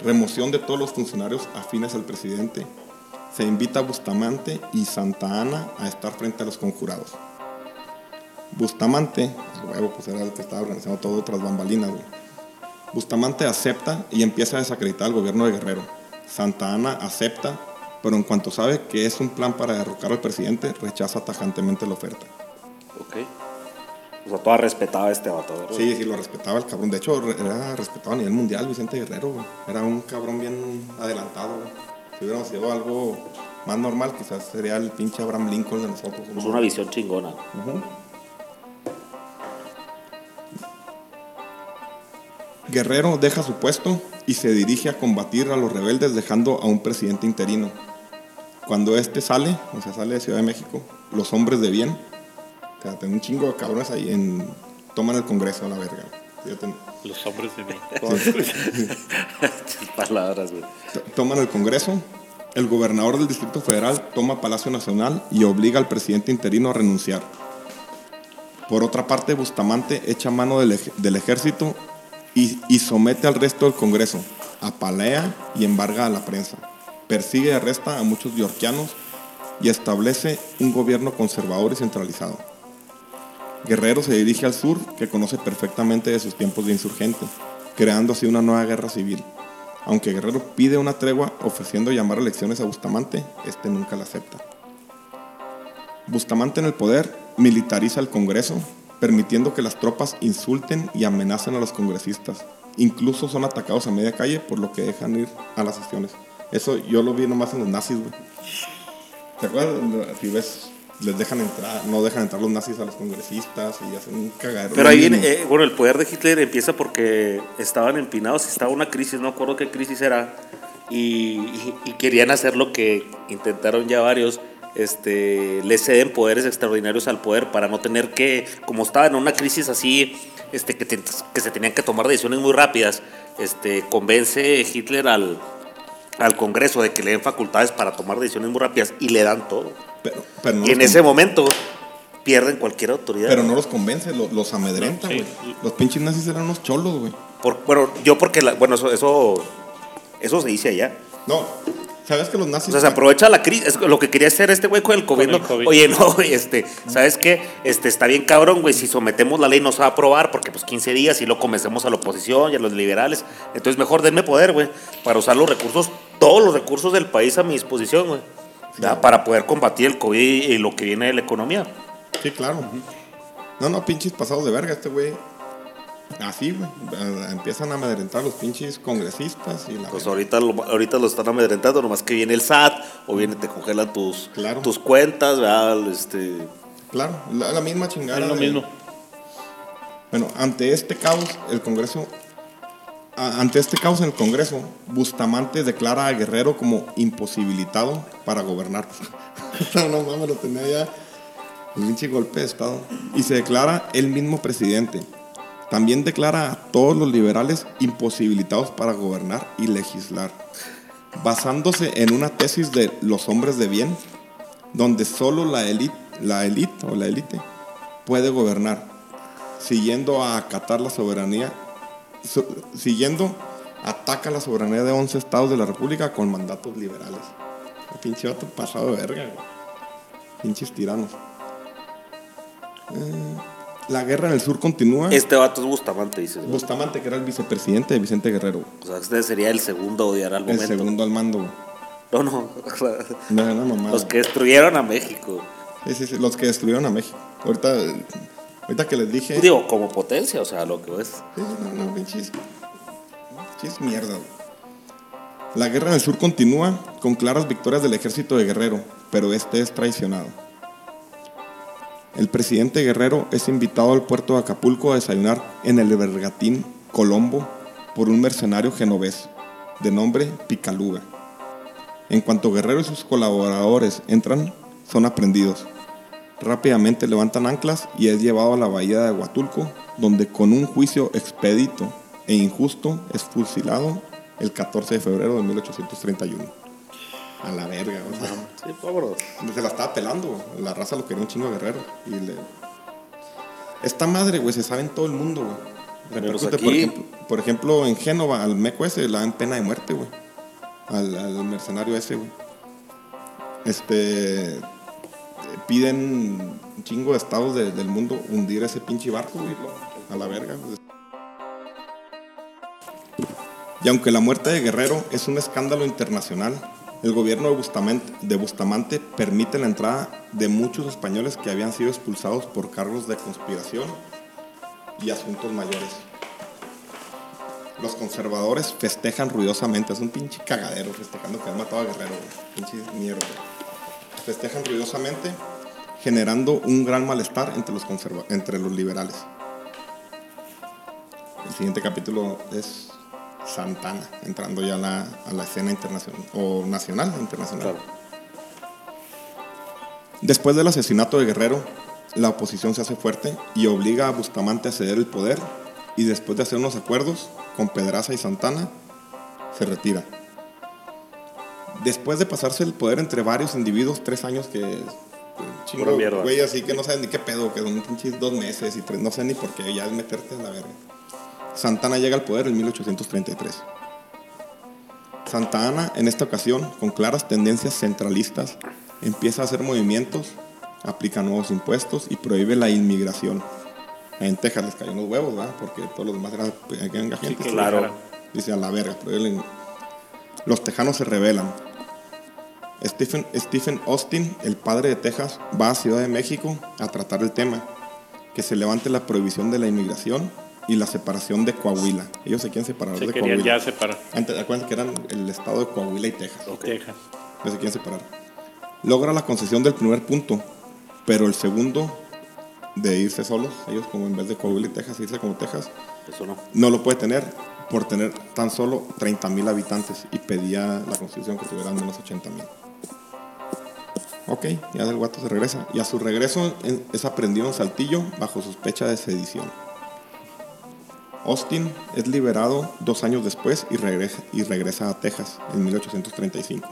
remoción de todos los funcionarios afines al presidente, se invita a Bustamante y Santa Ana a estar frente a los conjurados. Bustamante, huevo, pues era el que estaba organizando todo tras bambalinas. Bustamante acepta y empieza a desacreditar al gobierno de Guerrero. Santa Ana acepta, pero en cuanto sabe que es un plan para derrocar al presidente, rechaza tajantemente la oferta. Ok. O sea, toda respetaba a este vato, ¿verdad? Sí, sí, lo respetaba el cabrón. De hecho, era respetado a nivel mundial Vicente Guerrero, güey. Era un cabrón bien adelantado, güey. Si hubiéramos sido algo más normal, quizás sería el pinche Abraham Lincoln de nosotros. Pues una visión chingona. Guerrero deja su puesto y se dirige a combatir a los rebeldes dejando a un presidente interino. Cuando este sale, o sea, sale de Ciudad de México, los hombres de bien, o sea, tienen un chingo de cabrones ahí, en, toman el Congreso a la verga. Los hombres de bien. [laughs] Palabras, güey. to- toman el Congreso, el gobernador del Distrito Federal toma Palacio Nacional y obliga al presidente interino a renunciar. Por otra parte, Bustamante echa mano del, ej- del ejército y, y somete al resto del Congreso, apalea y embarga a la prensa, persigue y arresta a muchos yorquianos y establece un gobierno conservador y centralizado. Guerrero se dirige al sur, que conoce perfectamente de sus tiempos de insurgente, creando así una nueva guerra civil. Aunque Guerrero pide una tregua ofreciendo llamar elecciones a Bustamante, este nunca la acepta. Bustamante en el poder militariza el Congreso, permitiendo que las tropas insulten y amenacen a los congresistas. Incluso son atacados a media calle, por lo que dejan ir a las sesiones. Eso yo lo vi nomás en los nazis, güey. ¿Te acuerdas? Si ves, les dejan entrar, no dejan entrar los nazis a los congresistas y hacen un cagadero. Pero ahí viene, eh, bueno, el poder de Hitler empieza porque estaban empinados, estaba una crisis, no acuerdo qué crisis era, y, y- y querían hacer lo que intentaron ya varios, este, le ceden poderes extraordinarios al poder para no tener que, como estaba en una crisis así, este, que, te- que se tenían que tomar decisiones muy rápidas, este, convence Hitler al, al Congreso de que le den facultades para tomar decisiones muy rápidas y le dan todo. Pero, pero no Y en ese momento pierden cualquier autoridad. Pero no los convence, lo- los amedrenta, sí. güey. Los pinches nazis eran unos cholos, güey. Por- bueno, yo porque, la- bueno, eso, eso, eso se dice allá. No, ¿sabes que los nazis... O sea, se aprovecha la crisis. Es lo que quería hacer este güey con el COVID. Con el ¿no? COVID. Oye, no, güey, este, ¿sabes qué? Este, está bien cabrón, güey, si sometemos la ley no se va a aprobar porque pues 15 días y lo convencemos a la oposición y a los liberales. Entonces mejor denme poder, güey, para usar los recursos, todos los recursos del país a mi disposición, güey. Para poder combatir el COVID y lo que viene de la economía. Sí, claro. No, no, pinches pasados de verga este güey. Así, güey. Empiezan a amedrentar los pinches congresistas y la Pues ahorita lo, ahorita lo están amedrentando, nomás que viene el SAT o viene te congelan tus, Claro. tus cuentas, ¿verdad? Este, Claro, la, la misma chingada. Es lo de- mismo. Bueno, ante este caos, el Congreso. Ante este caos en el Congreso, Bustamante declara a Guerrero como imposibilitado para gobernar. [laughs] no, no mames, lo tenía ya. Un pinche golpe de Estado. Y se declara el mismo presidente. También declara a todos los liberales imposibilitados para gobernar y legislar. Basándose en una tesis de los hombres de bien, donde solo la élite la élite o la élite puede gobernar, siguiendo a acatar la soberanía, so- siguiendo ataca la soberanía de 11 estados de la República con mandatos liberales. El pinche vato pasado de verga, güey. Pinches tiranos. Eh, la guerra en el sur continúa. este vato es Bustamante, dices. güey. Bustamante, que era el vicepresidente de Vicente Guerrero. güey. O sea, este sería el segundo a odiar al El momento. segundo al mando. güey. No, no. [laughs] No, una mamada. Los que destruyeron a México. Sí, sí, sí, los que destruyeron a México. Ahorita, ahorita que les dije. Digo, como potencia, o sea, lo que es. Sí, no, no, pinches. Pinches mierda. La guerra en el sur continúa con claras victorias del ejército de Guerrero, pero este es traicionado. El presidente Guerrero es invitado al puerto de Acapulco a desayunar en el bergatín Colombo por un mercenario genovés de nombre Picaluga. En cuanto Guerrero y sus colaboradores entran, son aprendidos. Rápidamente levantan anclas y es llevado a la bahía de Huatulco, donde con un juicio expedito e injusto es fusilado el 14 de febrero de 1831. A la verga, o sea, [laughs] Sí, vámonos. se la estaba pelando, güey. la raza lo quería un chingo de guerrero. Y le... Esta madre, güey, se sabe en todo el mundo, güey. Menos Repercute, aquí. por ejemplo, por ejemplo, en Génova, al meco ese le dan pena de muerte, güey. Al, al mercenario ese, güey. Este. Piden un chingo de estados de- del mundo hundir ese pinche barco, güey. A la verga. Y aunque la muerte de Guerrero es un escándalo internacional, el gobierno de Bustamante, de Bustamante permite la entrada de muchos españoles que habían sido expulsados por cargos de conspiración y asuntos mayores. Los conservadores festejan ruidosamente, es un pinche cagadero festejando que han matado a Guerrero, güey. pinche mierda. Festejan ruidosamente, generando un gran malestar entre los, conserva- entre los liberales. El siguiente capítulo es Santana, entrando ya a la, a la escena internacional, o nacional internacional. Claro. Después del asesinato de Guerrero, la oposición se hace fuerte y obliga a Bustamante a ceder el poder y después de hacer unos acuerdos con Pedraza y Santana, se retira. Después de pasarse el poder entre varios individuos, tres años que... Chingo, güey, así que no saben ni qué pedo, que son pinches dos meses y tres, no sé ni por qué, ya es meterte en la verga. Santana llega al poder en 1833. Santa Ana, en esta ocasión, con claras tendencias centralistas, empieza a hacer movimientos, aplica nuevos impuestos y prohíbe la inmigración. En Texas les cayó unos huevos, ¿verdad? Porque todos los demás eran venga gente. que Claro. Dice a la verga, prohíbe la in- Los tejanos se rebelan. Stephen, Stephen Austin, el padre de Texas, va a Ciudad de México a tratar el tema, que se levante la prohibición de la inmigración y la separación de Coahuila. Ellos se quieren separar Se de Coahuila. ya separar. Antes, acuérdense que eran el estado de Coahuila y Texas. Texas. Ya se quieren separar. Logra la concesión del primer punto, pero el segundo de irse solos, ellos como en vez de Coahuila y Texas, irse como Texas, Eso no. no lo puede tener por tener tan solo 30 mil habitantes y pedía la constitución que tuvieran menos 80 mil. Ok, ya del guato se regresa. Y a su regreso es aprendido en Saltillo bajo sospecha de sedición. Austin es liberado dos años después y regresa, y regresa a Texas en 1835.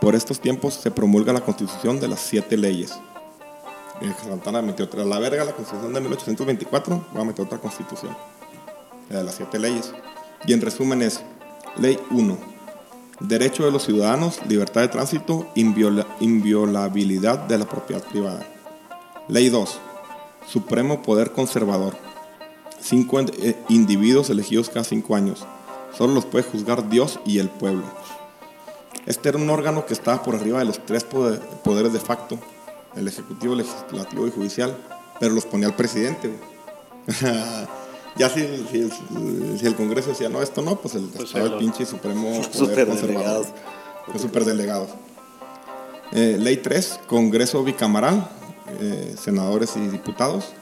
Por estos tiempos se promulga la constitución de las siete leyes. Santana metió otra, la verga la constitución de 1824, va a meter otra constitución, la de las siete leyes. Y en resumen es, ley 1, derecho de los ciudadanos, libertad de tránsito, inviola- inviolabilidad de la propiedad privada. Ley 2, supremo poder conservador, cinco eh, individuos elegidos cada cinco años, solo los puede juzgar Dios y el pueblo. Este era un órgano que estaba por arriba de los tres poder- poderes de facto, el ejecutivo, legislativo y judicial, pero los ponía el presidente. [laughs] ya si, el- si el, si el Congreso decía, no, esto no, pues el, Pues estaba el pinche supremo poder conservador. Los superdelegados. Eh, ley 3, Congreso bicameral, eh, senadores y diputados.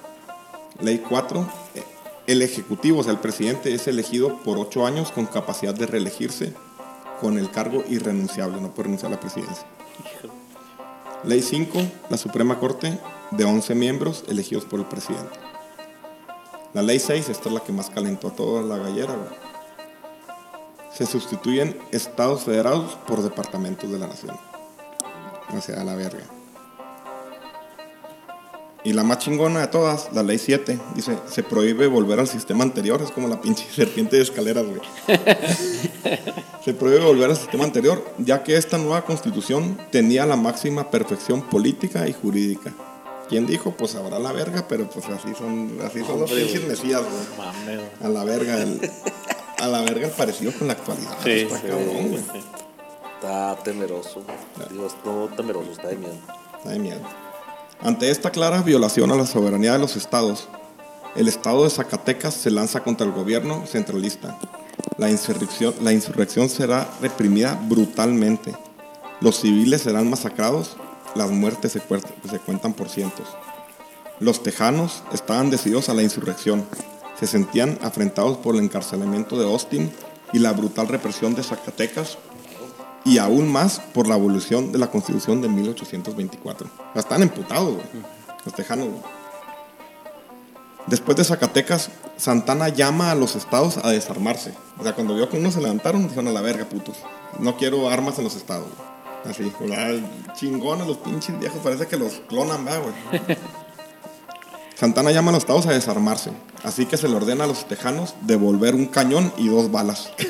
Ley 4, eh, el Ejecutivo, o sea, el presidente es elegido por ocho años con capacidad de reelegirse con el cargo irrenunciable, no puede renunciar a la presidencia. Ley 5, la Suprema Corte de 11 miembros elegidos por el presidente. La ley 6, esta es la que más calentó a toda la gallera, güey. Se sustituyen estados federados por departamentos de la nación. O sea, la verga. Y la más chingona de todas, la ley 7, dice, se prohíbe volver al sistema anterior, es como la pinche [laughs] serpiente de escaleras, güey. [laughs] se prohíbe volver al sistema anterior, ya que esta nueva constitución tenía la máxima perfección política y jurídica. ¿Quién dijo? Pues habrá la verga, pero pues así son, así son los pinches mesías, güey. A la verga, el- a la verga el parecido con la actualidad. Sí, está sí, cabrón, güey. sí. Está temeroso. Digo, no temeroso, está de miedo. Hay miedo. Ante esta clara violación a la soberanía de los estados, el estado de Zacatecas se lanza contra el gobierno centralista. La insurrección, la insurrección será reprimida brutalmente. Los civiles serán masacrados, las muertes se, cuentan por cientos. Los tejanos estaban decididos a la insurrección. Se sentían afrentados por el encarcelamiento de Austin y la brutal represión de Zacatecas y aún más por la evolución de la constitución de 1824. O sea, Están emputados, los tejanos. Después de Zacatecas, Santana llama a los estados a desarmarse. O sea, cuando vio que unos se levantaron, dijeron a la verga, putos. No quiero armas en los estados. Así, chingones los pinches viejos, parece que los clonan, ¿verdad, güey? [laughs] Santana llama a los estados a desarmarse. Así que se le ordena a los tejanos devolver un cañón y dos balas. [laughs]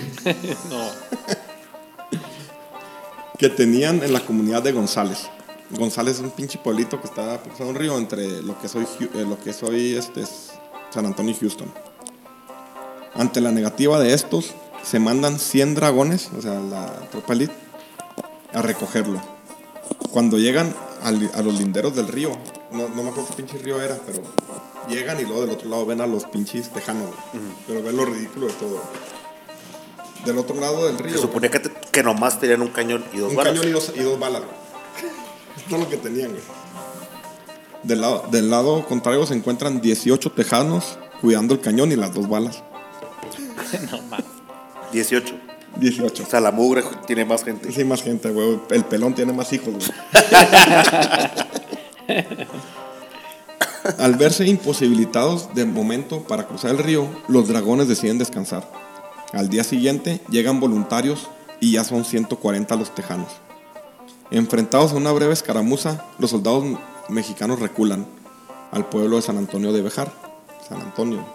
No, [laughs] que tenían en la comunidad de González. González es un pinche pueblito que está cruzando un río entre lo que soy, eh, lo que soy este, es San Antonio y Houston. Ante la negativa de estos, se mandan 100 dragones, o sea, la tropa elite, a recogerlo. Cuando llegan al- a los linderos del río, no, no me acuerdo qué pinche río era, pero llegan y luego del otro lado ven a los pinches tejanos, pero ven lo ridículo de todo. Del otro lado del río. Se suponía que, te- que nomás tenían un cañón y dos Un balas. cañón y dos, y dos balas, güey. Esto es lo que tenían, güey. Del lado, del lado contrario se encuentran 18 tejanos cuidando el cañón y las dos balas. [laughs] no mames. 18. 18. O sea, la mugre tiene más gente. Sí, más gente, güey. El pelón tiene más hijos, güey. [laughs] Al verse imposibilitados de momento para cruzar el río, los dragones deciden descansar. Al día siguiente llegan voluntarios y ya son 140 los tejanos. Enfrentados a una breve escaramuza, los soldados mexicanos reculan al pueblo de San Antonio de Bejar. San Antonio.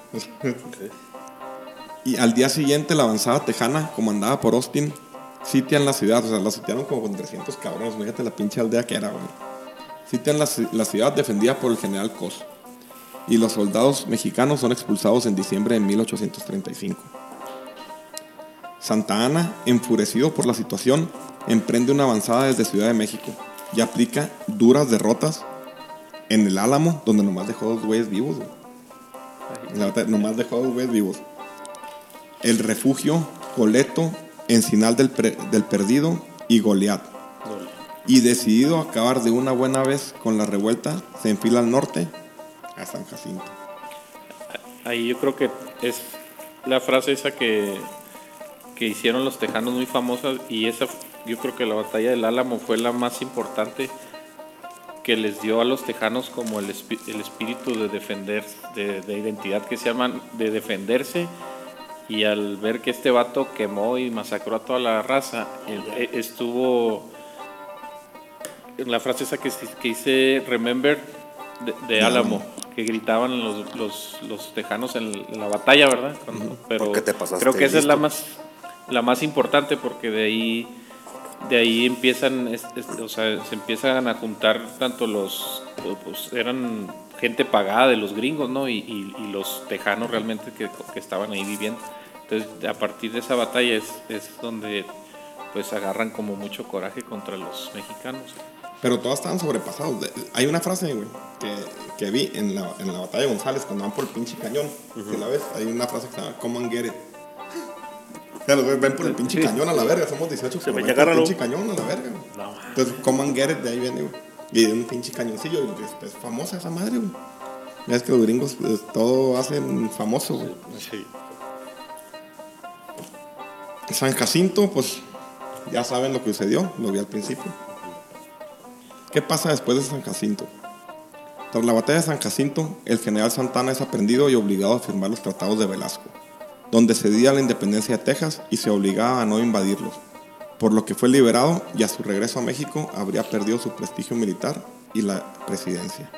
Y al día siguiente la avanzada tejana, comandada por Austin, sitian la ciudad. O sea, la sitiaron como con 300 cabrones. Fíjate la pinche aldea que era, güey. Sitian la, la ciudad defendida por el general Cos. Y los soldados mexicanos son expulsados en diciembre de 1835. Santa Ana, enfurecido por la situación, emprende una avanzada desde Ciudad de México y aplica duras derrotas en el Álamo, donde nomás dejó dos güeyes vivos. güey. Nomás dejó dos güeyes vivos. El refugio, Coleto, Encinal del, del Perdido y Goliat. Y decidido a acabar de una buena vez con la revuelta, se enfila al norte a San Jacinto. Ahí yo creo que es la frase esa que, que hicieron los tejanos muy famosa y esa yo creo que la batalla del Álamo fue la más importante que les dio a los tejanos como el, el espíritu de defender, de, de identidad que se llaman, de defenderse y al ver que este vato quemó y masacró a toda la raza, eh, estuvo en la frase esa que, que dice Remember de, de Álamo, que gritaban los, los, los tejanos en, en la batalla, ¿verdad? Cuando- pero Porque te pasaste creo que esa es la más la más importante porque de ahí de ahí empiezan es- es- o sea, se empiezan a juntar tanto los pues eran gente pagada de los gringos, ¿no? Y, y- y los tejanos realmente que, que estaban ahí viviendo. Entonces, a partir de esa batalla es, es donde pues agarran como mucho coraje contra los mexicanos. Pero todas estaban sobrepasados. Hay una frase, güey, que, que vi en la, en la batalla de González, cuando van por el pinche cañón. Si la ves, hay una frase que se llama Come and get it. O sea, los güeyes ven por el pinche Sí. cañón a la verga. Somos 18, pero me ven por el pinche cañón a la verga. No. Entonces, come and get it, de ahí viene, güey. Y de un pinche cañoncillo. y es, es famosa esa madre, güey. Ya es que los gringos pues, todo hacen famoso, güey. Sí. San Jacinto, pues ya saben lo que sucedió, lo vi al principio. ¿Qué pasa después de San Jacinto? Tras la batalla de San Jacinto, el general Santana es aprendido y obligado a firmar los tratados de Velasco, donde cedía la independencia de Texas y se obligaba a no invadirlos, por lo que fue liberado y a su regreso a México habría perdido su prestigio militar y la presidencia.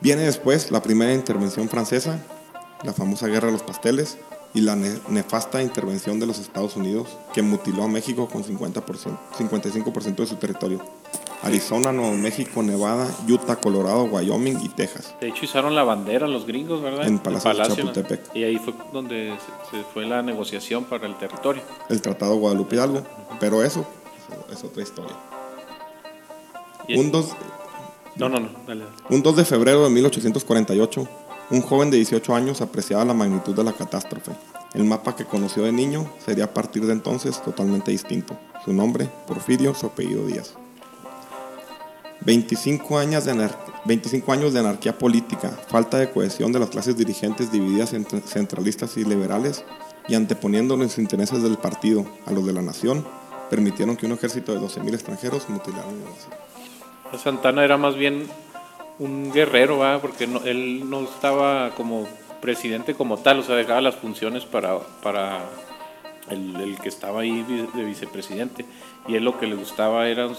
Viene después la primera intervención francesa, la famosa Guerra de los Pasteles y la ne- nefasta intervención de los Estados Unidos que mutiló a México con 50%, 55% de su territorio. Arizona, Nuevo México, Nevada, Utah, Colorado, Wyoming y Texas. De hecho, usaron la bandera los gringos, ¿verdad? En Palacio de ¿no? Chapultepec. Y ahí fue donde se, fue la negociación para el territorio. El Tratado de Guadalupe Hidalgo. Pero eso, eso es otra historia. Un 2, No, no, no, dale, dale. Un 2 de febrero de 1848, un joven de 18 años apreciaba la magnitud de la catástrofe. El mapa que conoció de niño sería a partir de entonces totalmente distinto. Su nombre, Porfirio, su apellido Díaz. 25 años, de anar- 25 años de anarquía política, falta de cohesión de las clases dirigentes divididas entre centralistas y liberales y anteponiendo los intereses del partido a los de la nación, permitieron que un ejército de 12.000 extranjeros mutilaran la nación. Santana era más bien un guerrero, ¿va? Porque no- él no estaba como presidente como tal, o sea, dejaba las funciones para, para el, el que estaba ahí de vicepresidente. Y él lo que le gustaba era un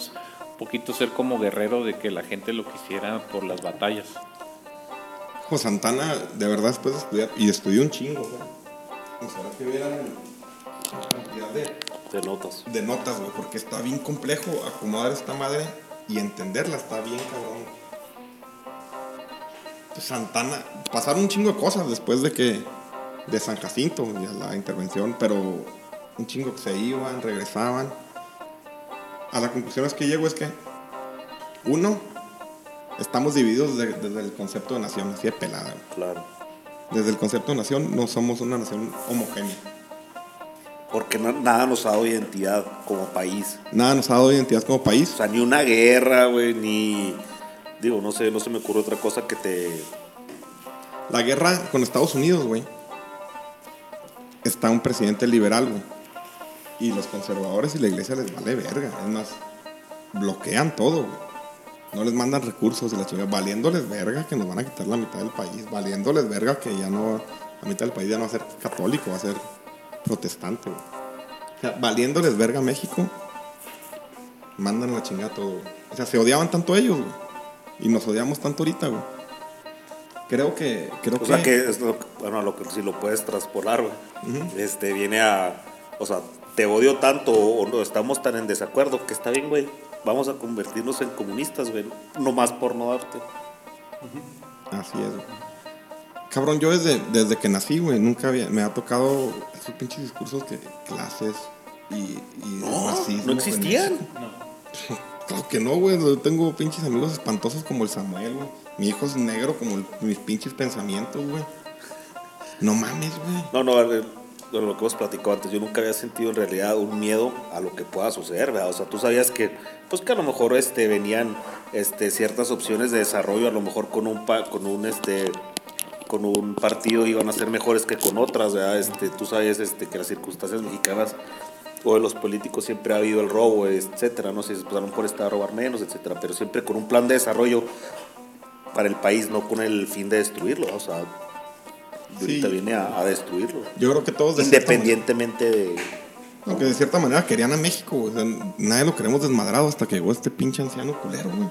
poquito ser como guerrero de que la gente lo quisiera por las batallas. Pues Santana, de verdad, después de estudiar, y estudió un chingo, güey. O sea, que vieran la cantidad de, De notas. de notas, güey, porque está bien complejo acomodar esta madre y entenderla, está bien cabrón. Pues Santana, pasaron un chingo de cosas después de que, de San Jacinto y a la intervención, pero un chingo que se iban, regresaban. A la conclusión es que llego es que, uno, estamos divididos de- desde el concepto de nación, así de pelada. Claro. Desde el concepto de nación no somos una nación homogénea. Porque na- nada nos ha dado identidad como país. Nada nos ha dado identidad como país. O sea, ni una guerra, güey, ni. Digo, no sé, no se me ocurre otra cosa que te. La guerra con Estados Unidos, güey. Está un presidente liberal, güey. Y los conservadores y la iglesia les vale verga. Es más, bloquean todo, güey. No les mandan recursos y la chingada. Valiéndoles verga que nos van a quitar la mitad del país. Valiéndoles verga que ya no. La mitad del país ya no va a ser católico, va a ser protestante, güey. O sea, valiéndoles verga México, mandan la chingada todo, güey. O sea, se odiaban tanto ellos, güey. Y nos odiamos tanto ahorita, güey. Creo que. Creo O sea, que es lo, bueno, lo que si lo puedes traspolar, güey. Este viene a. O sea, te odio tanto o no, estamos tan en desacuerdo que está bien, güey. Vamos a convertirnos en comunistas, güey. No más por no darte. Así es, güey. Cabrón, yo desde, desde que nací, güey, nunca había, me ha tocado esos pinches discursos que clases y, y No, racismo. no existían. México. [laughs] Claro que no, güey. Yo tengo pinches amigos espantosos como el Samuel, güey. Mi hijo es negro como el- mis pinches pensamientos, güey. No mames, güey. No, no, bueno, lo que hemos platicado antes, yo nunca había sentido en realidad un miedo a lo que pueda suceder, ¿verdad? O sea, tú sabías que, pues que a lo mejor este, venían este, ciertas opciones de desarrollo, a lo mejor con un, con un, este, con un partido iban a ser mejores que con otras, ¿verdad? Este, tú sabes este, que las circunstancias mexicanas o de los políticos siempre ha habido el robo, etcétera, no sé, pues a lo mejor está a robar menos, etcétera, pero siempre con un plan de desarrollo para el país, no con el fin de destruirlo, o sea, y ahorita Sí. viene a, a destruirlo. Yo creo que todos de Independientemente de. manera- no, que de cierta manera querían a México. O sea, nadie lo queremos desmadrado hasta que llegó este pinche anciano culero, güey.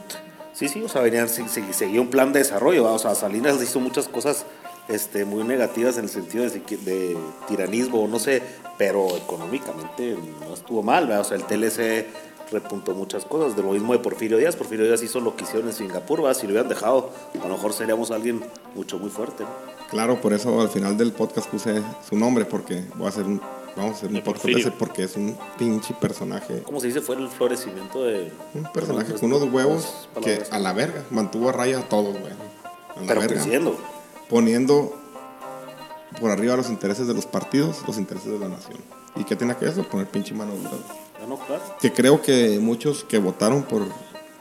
Sí, sí, o sea, venían, se- se- seguía un plan de desarrollo, ¿va? o sea, Salinas hizo muchas cosas este, muy negativas en el sentido de, de tiranismo, no sé, pero económicamente no estuvo mal, ¿va? o sea, el TLC repuntó muchas cosas, de lo mismo de Porfirio Díaz, Porfirio Díaz hizo lo que hicieron en Singapur, ¿va? si lo hubieran dejado, a lo mejor seríamos alguien mucho, muy fuerte, ¿no? Claro, por eso al final del podcast puse su nombre, porque voy a hacer un, vamos a hacer un podcast de Porfirio. ese porque es un pinche personaje. ¿Cómo se dice? Fue el florecimiento de... Un personaje con unos huevos que a la verga mantuvo a raya a todos, güey. A la Pero verga. creciendo. Poniendo por arriba los intereses de los partidos, los intereses de la nación. ¿Y qué tiene que eso? Poner pinche mano dura. Ah, no, claro. Que creo que muchos que votaron por,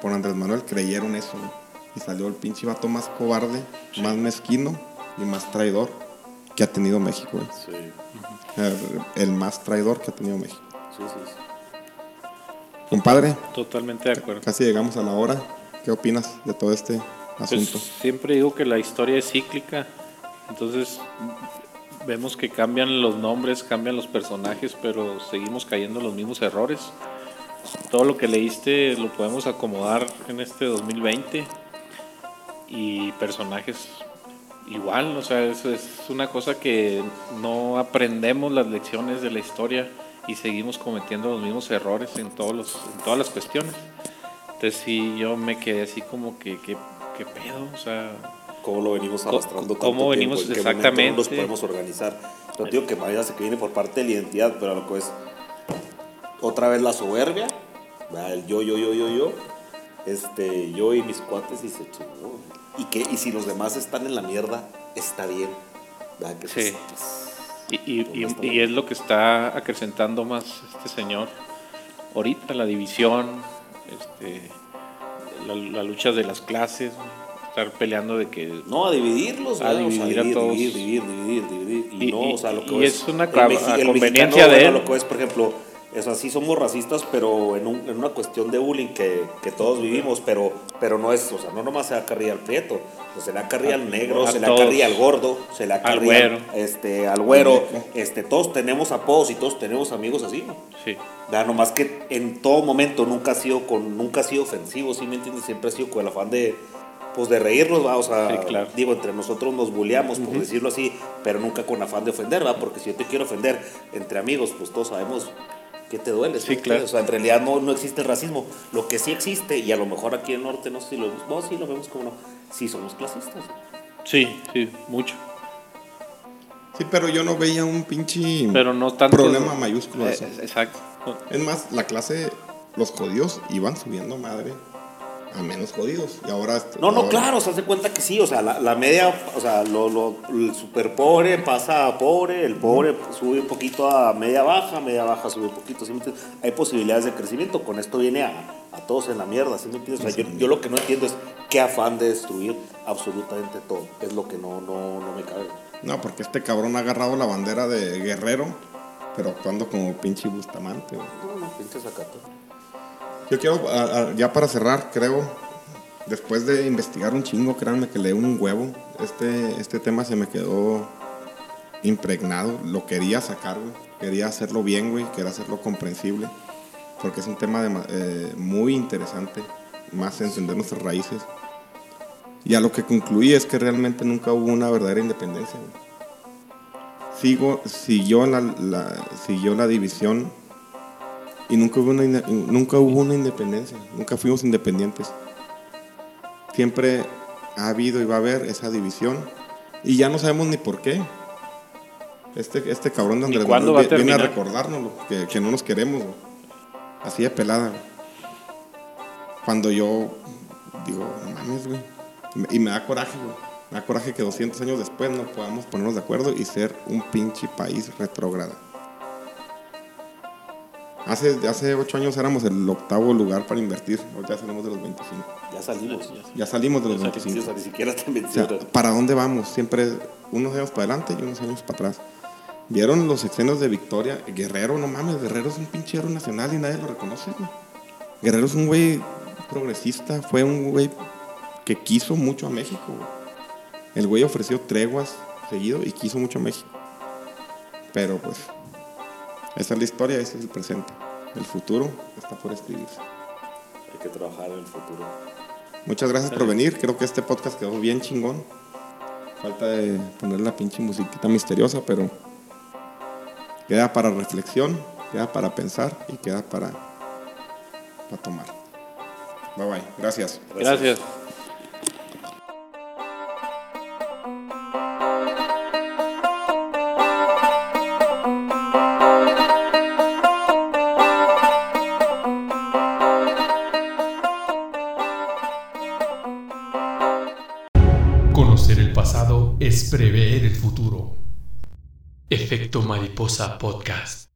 por Andrés Manuel creyeron eso. güey. Y salió el pinche vato más cobarde, más mezquino y más traidor que ha tenido México. güey. Sí, El, el más traidor que ha tenido México. sí, sí. sí. Compadre, Totalmente de acuerdo. casi llegamos a la hora. ¿Qué opinas de todo este Pues, asunto? siempre digo que la historia es cíclica, entonces vemos que cambian los nombres, cambian los personajes, pero seguimos cayendo en los mismos errores. Todo lo que leíste lo podemos acomodar en este 2020 y personajes igual, o sea, es, es una cosa que no aprendemos las lecciones de la historia y seguimos cometiendo los mismos errores en, todos los, en todas las cuestiones. Entonces sí, yo me quedé así como que, que, ¿qué pedo? O sea, cómo lo venimos arrastrando tanto cómo tiempo, venimos- en qué exactamente. no nos podemos organizar. Pero digo que vaya que viene por parte de la identidad, pero lo que es otra vez la soberbia, ¿verdad? el yo, yo, yo, yo, yo, este, yo y mis cuates y se chingó. Y que y si los demás están en la mierda, está bien. Sí. pues, Y, y- ¿Dónde y- la y es lo que está acrecentando más este señor ahorita, la división, este, la, la lucha de las clases, estar peleando de que... No, a dividirlos, A ¿verdad? O sea, dividir a dividir, todos. dividir, dividir, dividir, dividir. Y, no, o sea, lo que es, es una el conveniencia de bueno, él. Lo que es, por ejemplo, es así somos racistas, pero en, un- en una cuestión de bullying que, que todos vivimos, pero, pero no es, o sea, no nomás se da carrilla al prieto, o sea, se le da carrilla al negro, a se le da carrilla al gordo, se le da Al carrilla güero. este, al güero, este, todos tenemos apodos y todos tenemos amigos así, ¿no? Sí, Da, nomás que en todo momento nunca ha sido con nunca ha sido ofensivo, ¿sí me entiendes? Siempre ha sido con el afán de pues de reírnos, ¿va? o sea, Sí, claro. digo, entre nosotros nos bulleamos, por decirlo así, pero nunca con afán de ofender, ¿va? Porque si yo te quiero ofender entre amigos, pues todos sabemos que te duele, Sí, claro. O sea, en realidad no, no existe el racismo. Lo que sí existe, y a lo mejor aquí en el norte no sé si lo vemos, no, sí lo vemos como no, sí somos clasistas. sí, sí, mucho. Sí, pero yo no veía un pinche Pero no tanto... problema mayúsculo Eh, eso. Exacto. Es más, la clase, los jodidos iban subiendo madre a menos jodidos. Y ahora. No, no, ahora- claro, se hace cuenta que sí, o sea, la, la media, o sea, lo, lo- el super pobre pasa a pobre, el pobre sube un poquito a media baja, media baja sube un poquito, ¿sí? Hay posibilidades de crecimiento, con esto viene a, a todos en la mierda, ¿sí me entiendes? O sea, yo, yo lo que no entiendo es qué afán de destruir absolutamente todo, es lo que no, no, no me cabe. No, porque este cabrón ha agarrado la bandera de guerrero, pero actuando como pinche Bustamante. güey. No, no, pinche sacato. Yo quiero, ya para cerrar, creo, después de investigar un chingo, créanme que leí un huevo, este, este tema se me quedó impregnado, lo quería sacar, güey, quería hacerlo bien, güey, quería hacerlo comprensible, porque es un tema dema- eh, muy interesante, más entender nuestras raíces. Y a lo que concluí es que realmente nunca hubo una verdadera independencia. güey. Siguió la- siguió la división y nunca hubo, una, nunca hubo una independencia, nunca fuimos independientes. Siempre ha habido y va a haber esa división y ya no sabemos ni por qué. Este, este cabrón de Andrés Manuel va a vi- viene a recordárnoslo, que, que no nos queremos. Así de pelada. Cuando yo digo, no mames, güey. Y me da coraje, güey. Me da coraje que 200 años después no podamos ponernos de acuerdo y ser un pinche país retrógrado. Hace, hace 8 años éramos el octavo lugar para invertir. Hoy ya salimos de los 25. Ya salimos. Ya salimos de los Sí, o 25. sea, ni siquiera te O sea. ¿para dónde vamos? Siempre unos años para adelante y unos años para atrás. ¿Vieron los sexenios de Victoria? Guerrero, no mames, Guerrero es un pinche héroe nacional y nadie lo reconoce. güey. Guerrero es un güey progresista, fue un güey que quiso mucho a México. güey. El güey ofreció treguas seguido y quiso mucho a México. Pero pues, esa es la historia, ese es el presente. El futuro está por escribirse. Hay que trabajar en el futuro. Muchas gracias por venir. Creo que este podcast quedó bien chingón. Falta de poner la pinche musiquita misteriosa, pero queda para reflexión, queda para pensar y queda para, para tomar. Bye bye. Gracias. Gracias. Efecto Mariposa Podcast.